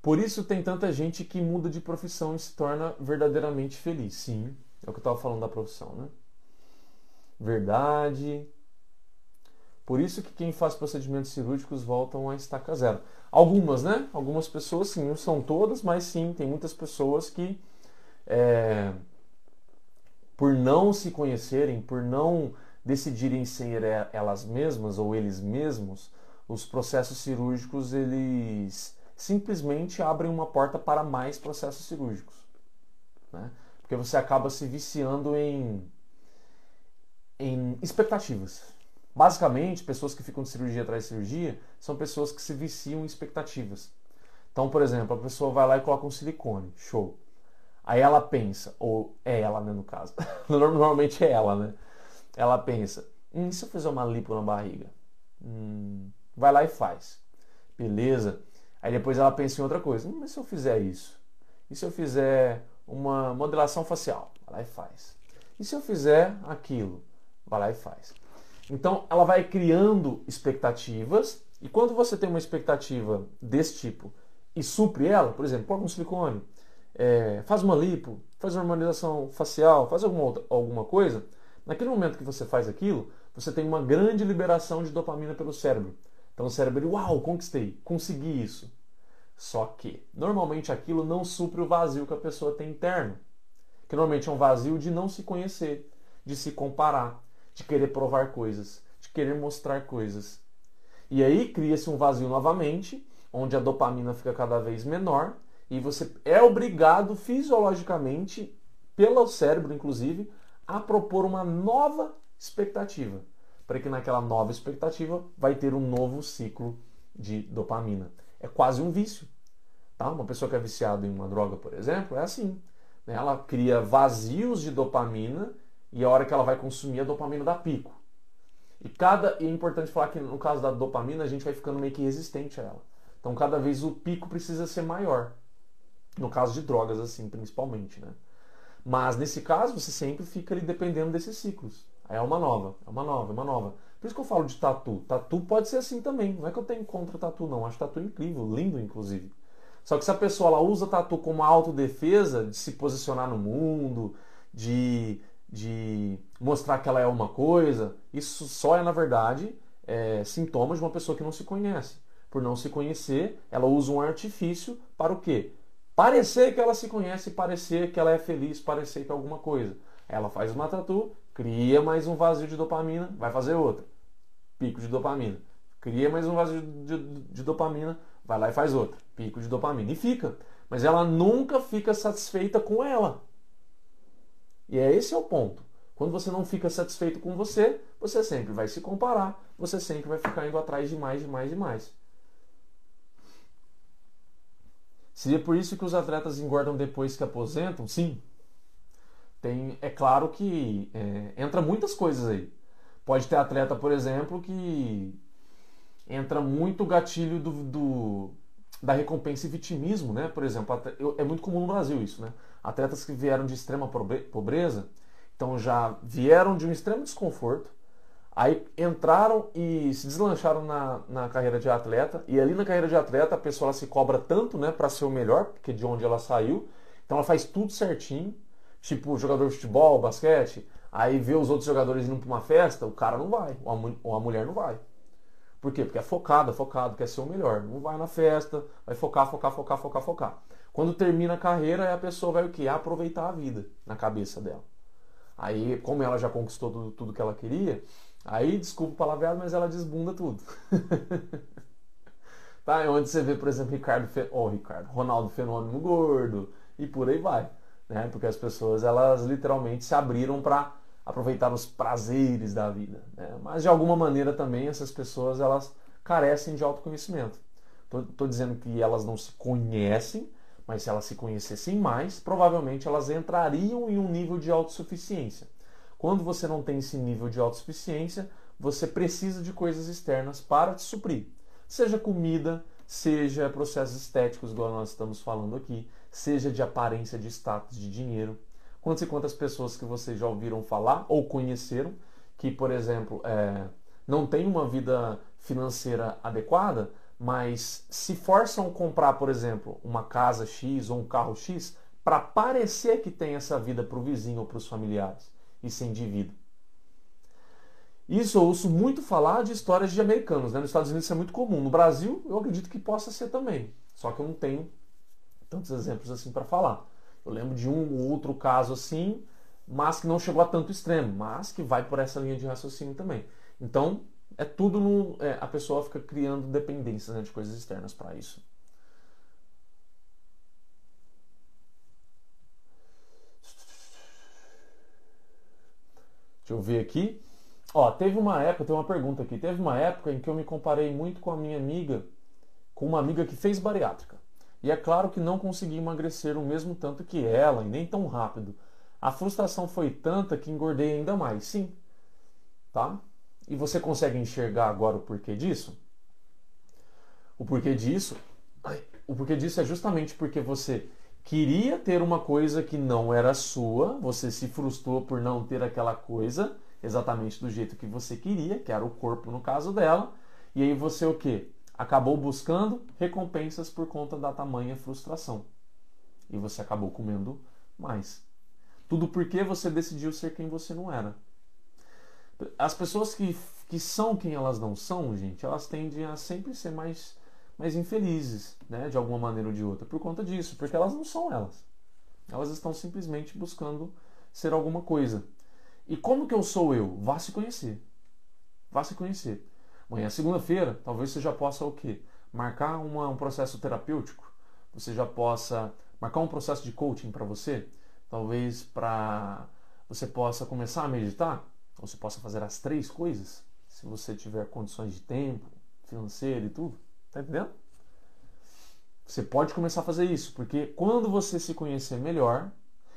Por isso tem tanta gente que muda de profissão e se torna verdadeiramente feliz. Sim, é o que eu estava falando da profissão, né? Verdade. Por isso que quem faz procedimentos cirúrgicos voltam a estaca zero. Algumas, né? Algumas pessoas, sim, não são todas, mas sim, tem muitas pessoas que, é, por não se conhecerem, por não decidirem ser elas mesmas ou eles mesmos, os processos cirúrgicos eles simplesmente abrem uma porta para mais processos cirúrgicos, né? Porque você acaba se viciando em em expectativas. Basicamente, pessoas que ficam de cirurgia atrás de cirurgia são pessoas que se viciam em expectativas. Então, por exemplo, a pessoa vai lá e coloca um silicone, show. Aí ela pensa, ou é ela, né, no caso. Normalmente é ela, né? Ela pensa, hum, e se eu fizer uma lipo na barriga? Hum, vai lá e faz. Beleza. Aí depois ela pensa em outra coisa. Hum, mas se eu fizer isso? E se eu fizer uma modelação facial? Vai lá e faz. E se eu fizer aquilo? Vai lá e faz. Então ela vai criando expectativas, e quando você tem uma expectativa desse tipo e supre ela, por exemplo, põe um silicone, é, faz uma lipo, faz uma harmonização facial, faz alguma, outra, alguma coisa, naquele momento que você faz aquilo, você tem uma grande liberação de dopamina pelo cérebro. Então o cérebro, uau, conquistei, consegui isso. Só que normalmente aquilo não supre o vazio que a pessoa tem interno, que normalmente é um vazio de não se conhecer, de se comparar, de querer provar coisas, de querer mostrar coisas. E aí cria-se um vazio novamente, onde a dopamina fica cada vez menor e você é obrigado fisiologicamente, pelo cérebro inclusive, a propor uma nova expectativa, para que naquela nova expectativa vai ter um novo ciclo de dopamina. É quase um vício. Tá? Uma pessoa que é viciada em uma droga, por exemplo, é assim. Né? Ela cria vazios de dopamina e a hora que ela vai consumir a dopamina dá pico. E cada e é importante falar que no caso da dopamina a gente vai ficando meio que resistente a ela. Então cada vez o pico precisa ser maior. No caso de drogas assim, principalmente, né? Mas nesse caso você sempre fica ali dependendo desses ciclos. Aí é uma nova, é uma nova, é uma nova. Por isso que eu falo de tatu. Tatu pode ser assim também. Não é que eu tenho contra tatu, não. Acho tatu incrível, lindo, inclusive. Só que se a pessoa ela usa tatu como autodefesa de se posicionar no mundo, de de mostrar que ela é uma coisa, isso só é, na verdade, é, sintoma de uma pessoa que não se conhece. Por não se conhecer, ela usa um artifício para o quê? Parecer que ela se conhece, parecer que ela é feliz, parecer que é alguma coisa. Ela faz uma tatu, cria mais um vazio de dopamina, vai fazer outra. Pico de dopamina. Cria mais um vazio de, de, de dopamina, vai lá e faz outra. Pico de dopamina. E fica. Mas ela nunca fica satisfeita com ela. E é esse é o ponto. Quando você não fica satisfeito com você, você sempre vai se comparar, você sempre vai ficar indo atrás de mais, de mais, de mais. Seria por isso que os atletas engordam depois que aposentam? Sim. Tem, é claro que é, entra muitas coisas aí. Pode ter atleta, por exemplo, que entra muito gatilho do, do, da recompensa e vitimismo, né? Por exemplo, é muito comum no Brasil isso, né? Atletas que vieram de extrema pobreza, então já vieram de um extremo desconforto, aí entraram e se deslancharam na, na carreira de atleta, e ali na carreira de atleta a pessoa se cobra tanto, né, para ser o melhor, porque de onde ela saiu, então ela faz tudo certinho, tipo jogador de futebol, basquete, aí vê os outros jogadores indo para uma festa, o cara não vai, ou a mulher não vai. Por quê? Porque é focado, focado, quer ser o melhor. Não vai na festa, vai focar, focar, focar, focar, focar. Quando termina a carreira, a pessoa vai o quê? Aproveitar a vida na cabeça dela. Aí, como ela já conquistou tudo, tudo que ela queria, aí, desculpa o palavreado, mas ela desbunda tudo. tá? É onde você vê, por exemplo, Ricardo, Fe... oh, Ricardo, Ronaldo Fenômeno Gordo e por aí vai. Né? Porque as pessoas, elas literalmente se abriram para aproveitar os prazeres da vida. Né? Mas de alguma maneira também essas pessoas elas carecem de autoconhecimento. Estou dizendo que elas não se conhecem, mas se elas se conhecessem mais, provavelmente elas entrariam em um nível de autossuficiência. Quando você não tem esse nível de autossuficiência, você precisa de coisas externas para te suprir. Seja comida, seja processos estéticos, igual nós estamos falando aqui, seja de aparência de status, de dinheiro. Quantas e quantas pessoas que vocês já ouviram falar ou conheceram que, por exemplo, é, não tem uma vida financeira adequada, mas se forçam a comprar, por exemplo, uma casa X ou um carro X para parecer que tem essa vida para o vizinho ou para os familiares e se endividam. Isso eu ouço muito falar de histórias de americanos. Né? Nos Estados Unidos isso é muito comum. No Brasil, eu acredito que possa ser também. Só que eu não tenho tantos exemplos assim para falar. Eu lembro de um ou outro caso assim, mas que não chegou a tanto extremo, mas que vai por essa linha de raciocínio também. Então, é tudo no. É, a pessoa fica criando dependências né, de coisas externas para isso. Deixa eu ver aqui. Ó, teve uma época, tem uma pergunta aqui. Teve uma época em que eu me comparei muito com a minha amiga, com uma amiga que fez bariátrica. E é claro que não consegui emagrecer o mesmo tanto que ela, e nem tão rápido. A frustração foi tanta que engordei ainda mais. Sim. Tá? E você consegue enxergar agora o porquê disso? O porquê disso? O porquê disso é justamente porque você queria ter uma coisa que não era sua, você se frustrou por não ter aquela coisa exatamente do jeito que você queria, que era o corpo no caso dela, e aí você o quê? Acabou buscando recompensas por conta da tamanha frustração. E você acabou comendo mais. Tudo porque você decidiu ser quem você não era. As pessoas que, que são quem elas não são, gente, elas tendem a sempre ser mais, mais infelizes, né? De alguma maneira ou de outra, por conta disso, porque elas não são elas. Elas estão simplesmente buscando ser alguma coisa. E como que eu sou eu? Vá se conhecer. Vá se conhecer. Amanhã, segunda-feira, talvez você já possa o quê? Marcar uma, um processo terapêutico. Você já possa marcar um processo de coaching para você. Talvez para você possa começar a meditar. Ou você possa fazer as três coisas. Se você tiver condições de tempo, financeiro e tudo. Tá entendendo? Você pode começar a fazer isso, porque quando você se conhecer melhor,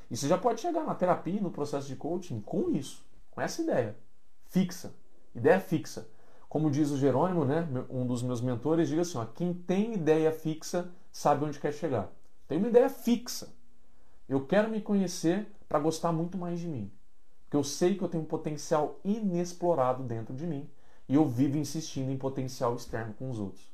e você já pode chegar na terapia, no processo de coaching com isso, com essa ideia fixa, ideia fixa. Como diz o Jerônimo, né, um dos meus mentores, diga assim: ó, quem tem ideia fixa sabe onde quer chegar. Tem uma ideia fixa. Eu quero me conhecer para gostar muito mais de mim. Porque eu sei que eu tenho um potencial inexplorado dentro de mim e eu vivo insistindo em potencial externo com os outros.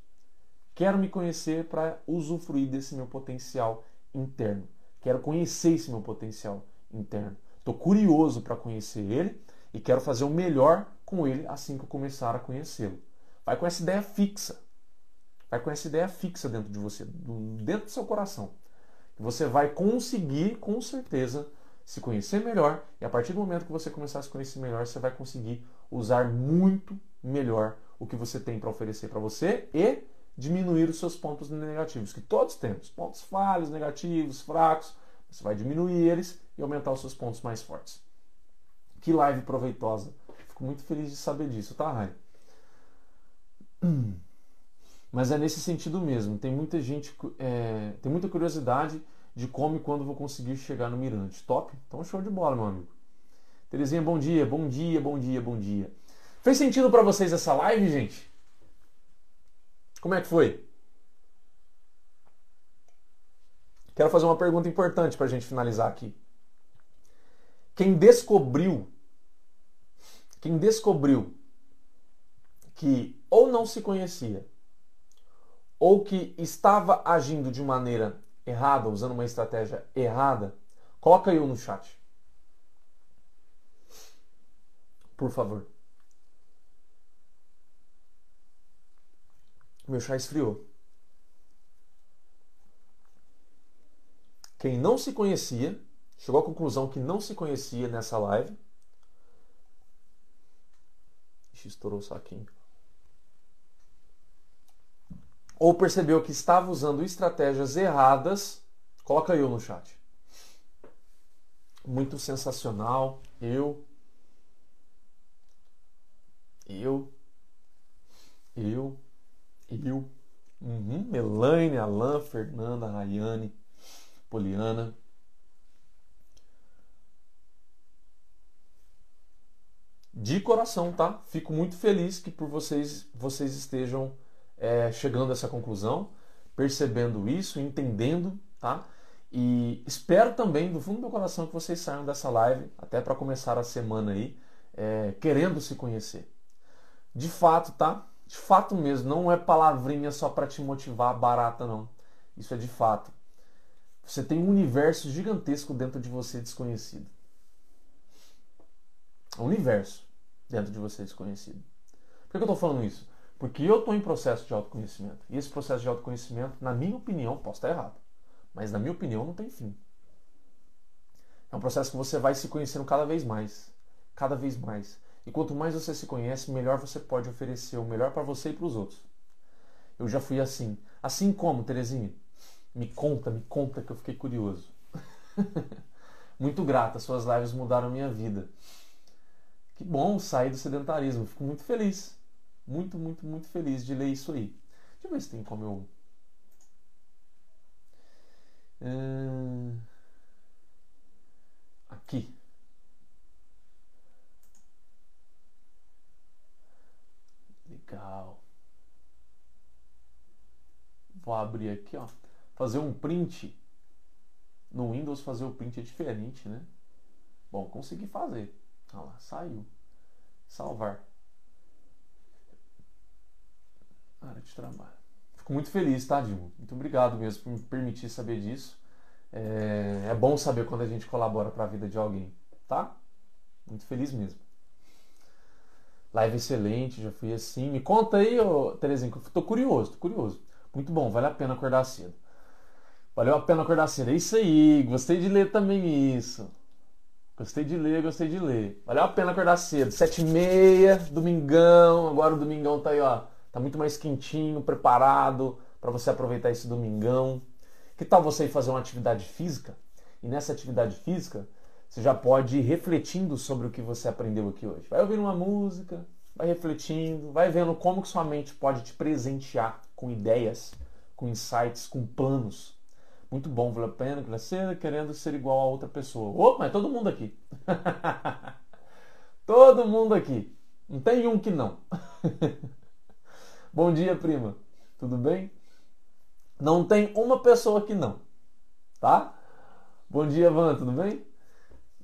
Quero me conhecer para usufruir desse meu potencial interno. Quero conhecer esse meu potencial interno. Estou curioso para conhecer ele e quero fazer o melhor com ele assim que eu começar a conhecê-lo. Vai com essa ideia fixa. Vai com essa ideia fixa dentro de você, dentro do seu coração. Você vai conseguir, com certeza, se conhecer melhor e a partir do momento que você começar a se conhecer melhor, você vai conseguir usar muito melhor o que você tem para oferecer para você e diminuir os seus pontos negativos, que todos temos, pontos falhos, negativos, fracos, você vai diminuir eles e aumentar os seus pontos mais fortes. Que live proveitosa. Fico muito feliz de saber disso, tá, Rai? Mas é nesse sentido mesmo. Tem muita gente, é, tem muita curiosidade de como e quando vou conseguir chegar no Mirante. Top? Então show de bola, meu amigo. Terezinha, bom dia, bom dia, bom dia, bom dia. Fez sentido para vocês essa live, gente? Como é que foi? Quero fazer uma pergunta importante para a gente finalizar aqui. Quem descobriu, quem descobriu que ou não se conhecia, ou que estava agindo de maneira errada, usando uma estratégia errada, coloca eu no chat. Por favor. Meu chá esfriou. Quem não se conhecia, chegou à conclusão que não se conhecia nessa live. Ixi, estourou o saquinho. Ou percebeu que estava usando estratégias erradas, coloca eu no chat. Muito sensacional. Eu. Eu. Eu. Eu. Uhum. Elaine, Alain, Fernanda, Rayane, Poliana. De coração, tá? Fico muito feliz que por vocês vocês estejam é, chegando a essa conclusão, percebendo isso, entendendo, tá? E espero também, do fundo do meu coração, que vocês saiam dessa live, até para começar a semana aí, é, querendo se conhecer. De fato, tá? De fato mesmo, não é palavrinha só para te motivar barata, não. Isso é de fato. Você tem um universo gigantesco dentro de você desconhecido. Universo dentro de você desconhecido. Por que eu estou falando isso? Porque eu estou em processo de autoconhecimento. E esse processo de autoconhecimento, na minha opinião, posso estar errado, mas na minha opinião não tem fim. É um processo que você vai se conhecendo cada vez mais. Cada vez mais. E quanto mais você se conhece, melhor você pode oferecer o melhor para você e para os outros. Eu já fui assim. Assim como, Terezinha? Me conta, me conta que eu fiquei curioso. muito grata, suas lives mudaram minha vida. Que bom sair do sedentarismo, fico muito feliz. Muito, muito, muito feliz de ler isso aí. Deixa eu ver se tem como eu. Uh... Aqui. Legal. Vou abrir aqui, ó. Fazer um print. No Windows fazer o print é diferente, né? Bom, consegui fazer. Olha lá, saiu. Salvar. Área de trabalho. Fico muito feliz, tá, Dilma? Muito obrigado mesmo por me permitir saber disso. É, é bom saber quando a gente colabora para a vida de alguém, tá? Muito feliz mesmo. Live excelente, já fui assim. Me conta aí, ô, Terezinha, que eu tô curioso, tô curioso. Muito bom, vale a pena acordar cedo. Valeu a pena acordar cedo. É isso aí, gostei de ler também isso. Gostei de ler, gostei de ler. Valeu a pena acordar cedo. Sete e meia, domingão. Agora o domingão tá aí, ó. Tá muito mais quentinho, preparado para você aproveitar esse domingão. Que tal você ir fazer uma atividade física? E nessa atividade física, você já pode ir refletindo sobre o que você aprendeu aqui hoje. Vai ouvindo uma música, vai refletindo, vai vendo como que sua mente pode te presentear com ideias, com insights, com planos. Muito bom, vale a pena crescer querendo ser igual a outra pessoa. Opa, mas todo mundo aqui. todo mundo aqui. Não tem um que não. bom dia, prima. Tudo bem? Não tem uma pessoa que não. Tá? Bom dia, Van, tudo bem?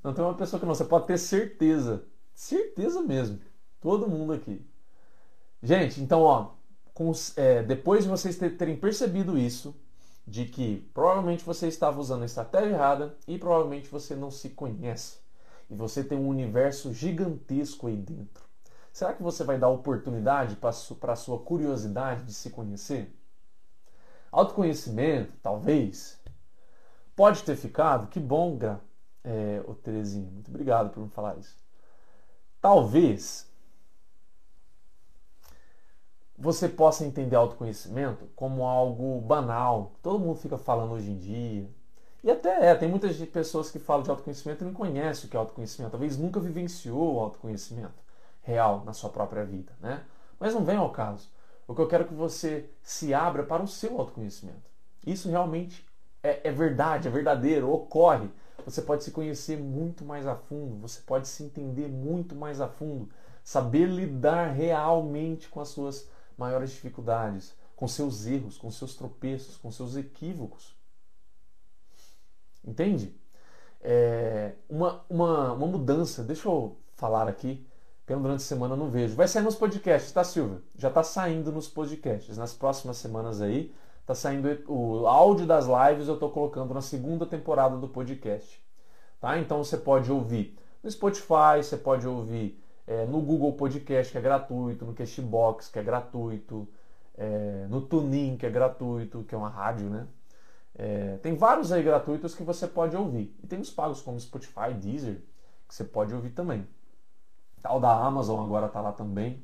Não tem uma pessoa que não. Você pode ter certeza. Certeza mesmo. Todo mundo aqui. Gente, então, ó, com, é, depois de vocês terem percebido isso, de que provavelmente você estava usando a estratégia errada e provavelmente você não se conhece. E você tem um universo gigantesco aí dentro. Será que você vai dar oportunidade para a sua curiosidade de se conhecer? Autoconhecimento, talvez. Pode ter ficado? Que bom, Gra. É, ô Terezinha, muito obrigado por me falar isso. Talvez você possa entender autoconhecimento como algo banal. Todo mundo fica falando hoje em dia. E até é, tem muitas pessoas que falam de autoconhecimento e não conhecem o que é autoconhecimento. Talvez nunca vivenciou o autoconhecimento real na sua própria vida, né? Mas não vem ao caso. O que eu quero é que você se abra para o seu autoconhecimento. Isso realmente é, é verdade, é verdadeiro, ocorre. Você pode se conhecer muito mais a fundo, você pode se entender muito mais a fundo, saber lidar realmente com as suas maiores dificuldades, com seus erros, com seus tropeços, com seus equívocos. Entende? É uma, uma, uma mudança, deixa eu falar aqui, pelo durante a semana eu não vejo. Vai sair nos podcasts, tá, Silvia? Já tá saindo nos podcasts. Nas próximas semanas aí, tá saindo o áudio das lives, eu tô colocando na segunda temporada do podcast. Tá? Então você pode ouvir no Spotify, você pode ouvir é, no Google Podcast, que é gratuito, no Cashbox, que é gratuito, é, no Tunin, que é gratuito, que é uma rádio, né? É, tem vários aí gratuitos que você pode ouvir. E tem os pagos como Spotify, Deezer, que você pode ouvir também. Tal da Amazon agora está lá também.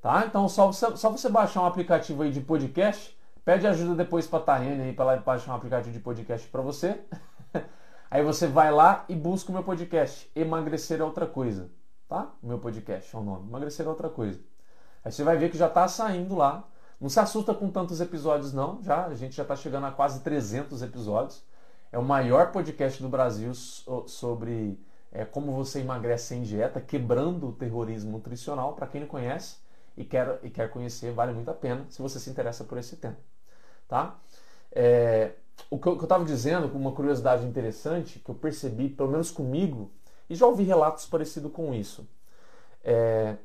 Tá? Então só você, só você baixar um aplicativo aí de podcast, pede ajuda depois para a Tariane aí para baixar um aplicativo de podcast para você. aí você vai lá e busca o meu podcast, Emagrecer é outra coisa, tá? O meu podcast é o nome, Emagrecer é outra coisa. Aí você vai ver que já está saindo lá. Não se assusta com tantos episódios não, já a gente já está chegando a quase 300 episódios. É o maior podcast do Brasil sobre é, como você emagrece sem dieta, quebrando o terrorismo nutricional. Para quem não conhece e quer, e quer conhecer, vale muito a pena se você se interessa por esse tema. Tá? É, o que eu estava dizendo, com uma curiosidade interessante, que eu percebi, pelo menos comigo, e já ouvi relatos parecidos com isso. É,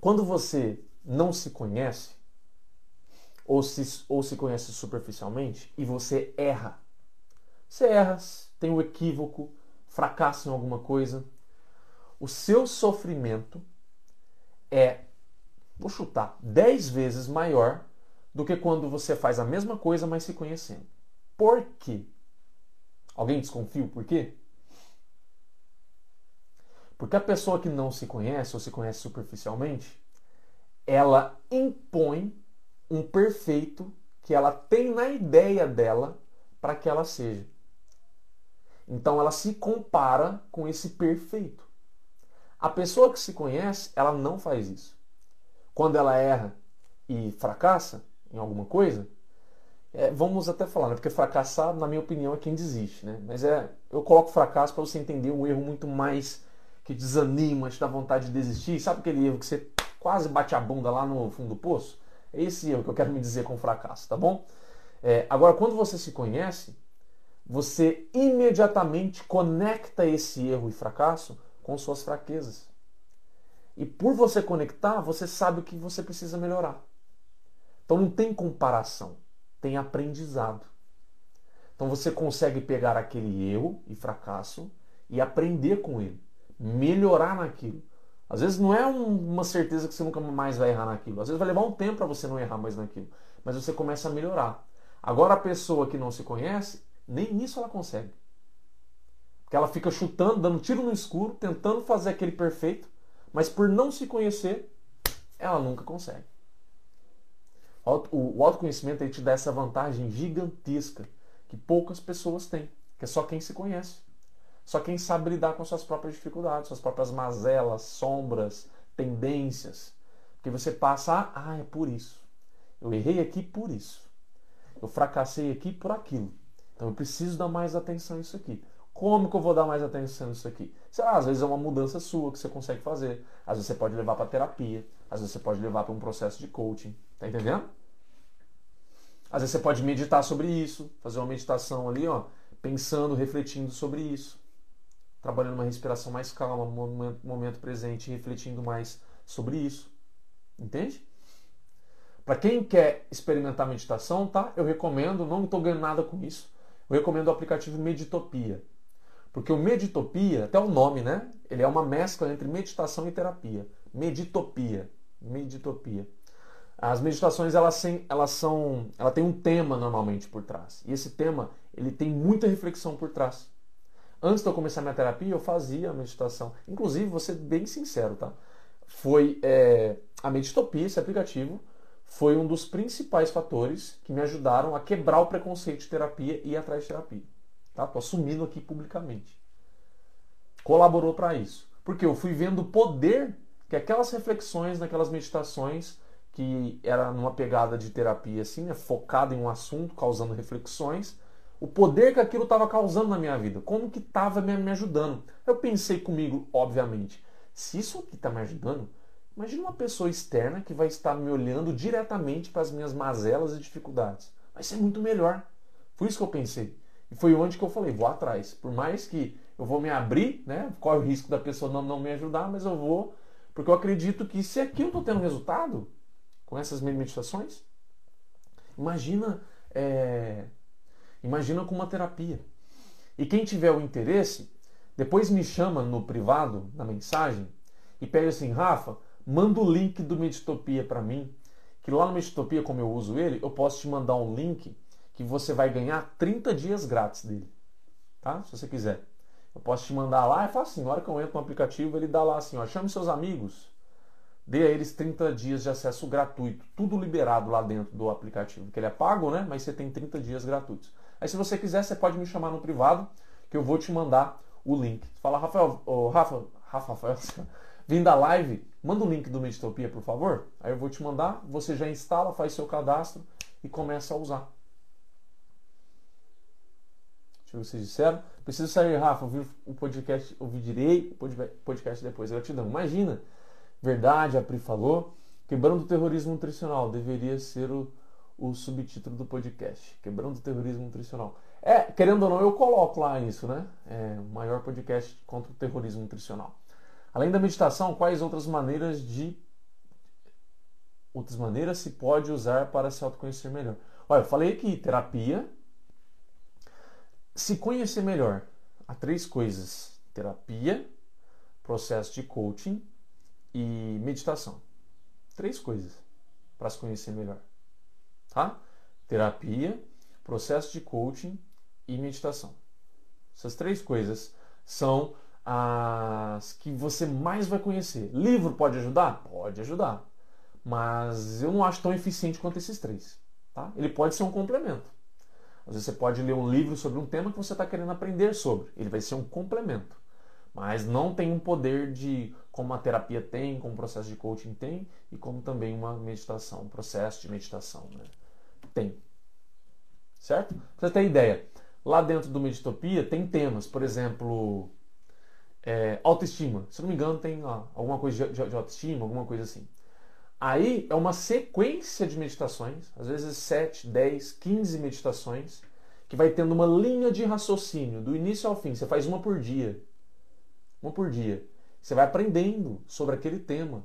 quando você não se conhece, ou se, ou se conhece superficialmente, e você erra. Você erra, tem um equívoco, fracassa em alguma coisa. O seu sofrimento é, vou chutar, 10 vezes maior do que quando você faz a mesma coisa, mas se conhecendo. Por quê? Alguém desconfia o porquê? Porque a pessoa que não se conhece ou se conhece superficialmente, ela impõe um perfeito que ela tem na ideia dela para que ela seja. Então ela se compara com esse perfeito. A pessoa que se conhece, ela não faz isso. Quando ela erra e fracassa em alguma coisa, é, vamos até falar, né? porque fracassar, na minha opinião, é quem desiste. Né? Mas é, eu coloco fracasso para você entender um erro muito mais que desanima, te dá vontade de desistir. Sabe aquele erro que você quase bate a bunda lá no fundo do poço? É esse erro que eu quero me dizer com fracasso, tá bom? É, agora, quando você se conhece, você imediatamente conecta esse erro e fracasso com suas fraquezas. E por você conectar, você sabe o que você precisa melhorar. Então não tem comparação, tem aprendizado. Então você consegue pegar aquele erro e fracasso e aprender com ele, melhorar naquilo. Às vezes não é uma certeza que você nunca mais vai errar naquilo. Às vezes vai levar um tempo para você não errar mais naquilo. Mas você começa a melhorar. Agora a pessoa que não se conhece, nem isso ela consegue. Porque ela fica chutando, dando tiro no escuro, tentando fazer aquele perfeito, mas por não se conhecer, ela nunca consegue. O autoconhecimento te dá essa vantagem gigantesca que poucas pessoas têm, que é só quem se conhece. Só quem sabe lidar com suas próprias dificuldades, suas próprias mazelas, sombras, tendências. Porque você passa, ah, é por isso. Eu errei aqui por isso. Eu fracassei aqui por aquilo. Então eu preciso dar mais atenção a isso aqui. Como que eu vou dar mais atenção nisso aqui? Sei lá, às vezes é uma mudança sua que você consegue fazer. Às vezes você pode levar para terapia. Às vezes você pode levar para um processo de coaching. Tá entendendo? Às vezes você pode meditar sobre isso, fazer uma meditação ali, ó, pensando, refletindo sobre isso trabalhando uma respiração mais calma, momento, momento presente, refletindo mais sobre isso. Entende? Para quem quer experimentar meditação, tá? Eu recomendo, não estou ganhando nada com isso. Eu recomendo o aplicativo Meditopia. Porque o Meditopia, até o nome, né? Ele é uma mescla entre meditação e terapia. Meditopia. Meditopia. As meditações elas, elas são, ela tem um tema normalmente por trás. E esse tema ele tem muita reflexão por trás. Antes de eu começar minha terapia, eu fazia a meditação. Inclusive, vou ser bem sincero, tá? Foi é, a Meditopia, esse aplicativo, foi um dos principais fatores que me ajudaram a quebrar o preconceito de terapia e ir atrás de terapia. Tá? Tô assumindo aqui publicamente. Colaborou para isso. Porque eu fui vendo o poder que aquelas reflexões, naquelas meditações, que era numa pegada de terapia assim, né, focada em um assunto, causando reflexões, o poder que aquilo estava causando na minha vida, como que estava me ajudando. Eu pensei comigo, obviamente, se isso aqui está me ajudando, imagine uma pessoa externa que vai estar me olhando diretamente para as minhas mazelas e dificuldades. Vai ser muito melhor. Foi isso que eu pensei. E foi onde que eu falei, vou atrás. Por mais que eu vou me abrir, né? Qual é o risco da pessoa não, não me ajudar, mas eu vou, porque eu acredito que se aqui eu estou tendo resultado com essas meditações, imagina é, Imagina com uma terapia. E quem tiver o interesse, depois me chama no privado, na mensagem, e pede assim, Rafa, manda o link do Meditopia para mim, que lá no Meditopia, como eu uso ele, eu posso te mandar um link que você vai ganhar 30 dias grátis dele. Tá? Se você quiser. Eu posso te mandar lá, é fácil, na hora que eu entro no aplicativo, ele dá lá assim, ó, chame seus amigos, dê a eles 30 dias de acesso gratuito, tudo liberado lá dentro do aplicativo, que ele é pago, né? Mas você tem 30 dias gratuitos. Aí se você quiser, você pode me chamar no privado, que eu vou te mandar o link. Fala, Rafael, oh, Rafa, Rafa, Rafael, vim da live, manda o link do Meditopia, por favor. Aí eu vou te mandar, você já instala, faz seu cadastro e começa a usar. Deixa eu ver se vocês disseram. Preciso sair, Rafa, ouvir o podcast, ouvirei o podcast depois. Gratidão. Imagina, verdade, a Pri falou, quebrando o terrorismo nutricional, deveria ser o o subtítulo do podcast, Quebrando o Terrorismo Nutricional. É, querendo ou não, eu coloco lá isso, né? É, o maior podcast contra o terrorismo nutricional. Além da meditação, quais outras maneiras de outras maneiras se pode usar para se autoconhecer melhor? Olha, eu falei aqui, terapia, se conhecer melhor. Há três coisas: terapia, processo de coaching e meditação. Três coisas para se conhecer melhor. Tá? Terapia, processo de coaching e meditação. Essas três coisas são as que você mais vai conhecer. Livro pode ajudar? Pode ajudar. Mas eu não acho tão eficiente quanto esses três. Tá? Ele pode ser um complemento. Às vezes você pode ler um livro sobre um tema que você está querendo aprender sobre. Ele vai ser um complemento. Mas não tem um poder de como a terapia tem, como o processo de coaching tem e como também uma meditação, um processo de meditação. Né? Tem. Certo? Pra você ter ideia, lá dentro do Meditopia tem temas, por exemplo, é, autoestima. Se não me engano, tem ó, alguma coisa de, de, de autoestima, alguma coisa assim. Aí é uma sequência de meditações, às vezes 7, 10, 15 meditações, que vai tendo uma linha de raciocínio do início ao fim. Você faz uma por dia. Uma por dia. Você vai aprendendo sobre aquele tema.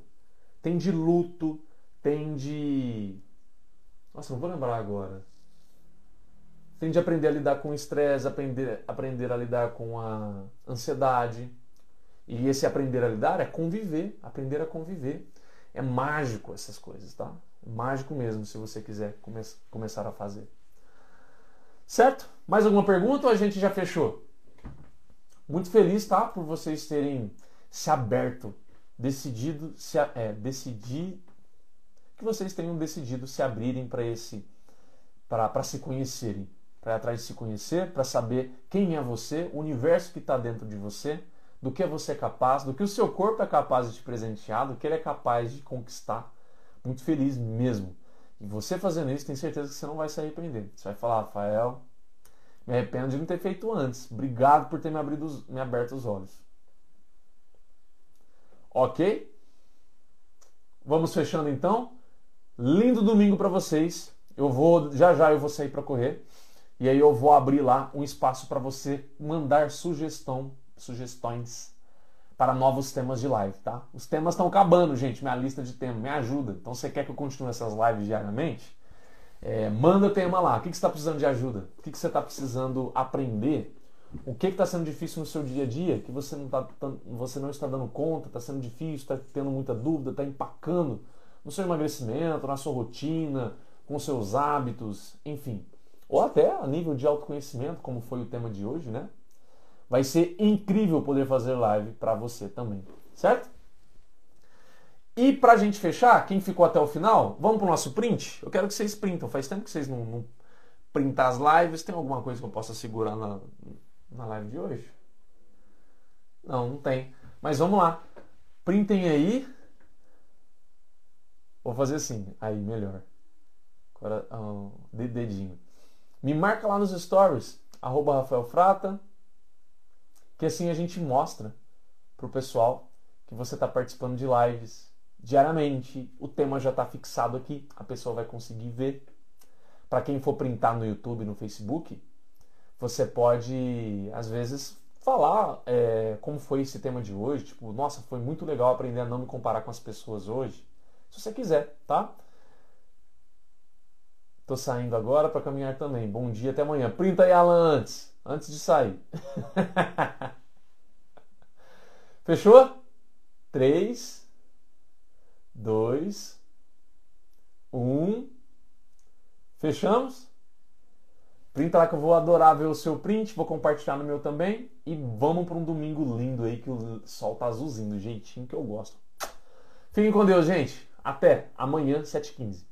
Tem de luto, tem de. Nossa, não vou lembrar agora. Tem de aprender a lidar com o estresse, aprender, aprender a lidar com a ansiedade. E esse aprender a lidar é conviver, aprender a conviver. É mágico essas coisas, tá? É mágico mesmo, se você quiser come começar a fazer. Certo? Mais alguma pergunta ou a gente já fechou? Muito feliz, tá? Por vocês terem se aberto, decidido, se, é, decidir, que vocês tenham decidido se abrirem para esse, para se conhecerem, para atrás de se conhecer, para saber quem é você, o universo que está dentro de você do que você é capaz, do que o seu corpo é capaz de te presentear, do que ele é capaz de conquistar. Muito feliz mesmo. E você fazendo isso, tem certeza que você não vai se arrepender. Você vai falar, Rafael, me arrependo de não ter feito antes. Obrigado por ter me, abrido, me aberto os olhos. Ok? Vamos fechando então. Lindo domingo para vocês. Eu vou já já eu vou sair para correr e aí eu vou abrir lá um espaço para você mandar sugestão sugestões para novos temas de live, tá? Os temas estão acabando, gente, minha lista de temas, me ajuda. Então, você quer que eu continue essas lives diariamente? É, manda tema lá. O que, que você está precisando de ajuda? O que, que você está precisando aprender? O que está sendo difícil no seu dia a dia que você não, tá, você não está dando conta, está sendo difícil, está tendo muita dúvida, está empacando no seu emagrecimento, na sua rotina, com seus hábitos, enfim. Ou até a nível de autoconhecimento, como foi o tema de hoje, né? Vai ser incrível poder fazer live para você também, certo? E para a gente fechar, quem ficou até o final, vamos para o nosso print? Eu quero que vocês printam. Faz tempo que vocês não, não printam as lives. Tem alguma coisa que eu possa segurar na, na live de hoje? Não, não tem. Mas vamos lá. Printem aí. Vou fazer assim. Aí, melhor. Agora, um, dedinho. Me marca lá nos stories. Arroba Rafael Frata que assim a gente mostra para o pessoal que você está participando de lives diariamente. O tema já está fixado aqui, a pessoa vai conseguir ver. Para quem for printar no YouTube, no Facebook, você pode às vezes falar é, como foi esse tema de hoje. Tipo, nossa, foi muito legal aprender a não me comparar com as pessoas hoje. Se você quiser, tá? Tô saindo agora para caminhar também. Bom dia, até amanhã. Printa aí, Alan, antes antes de sair. Fechou? 3, 2, 1. Fechamos? Printa lá que eu vou adorar ver o seu print, vou compartilhar no meu também. E vamos para um domingo lindo aí que o sol tá azulzinho, do jeitinho que eu gosto. Fiquem com Deus, gente. Até amanhã, 7h15.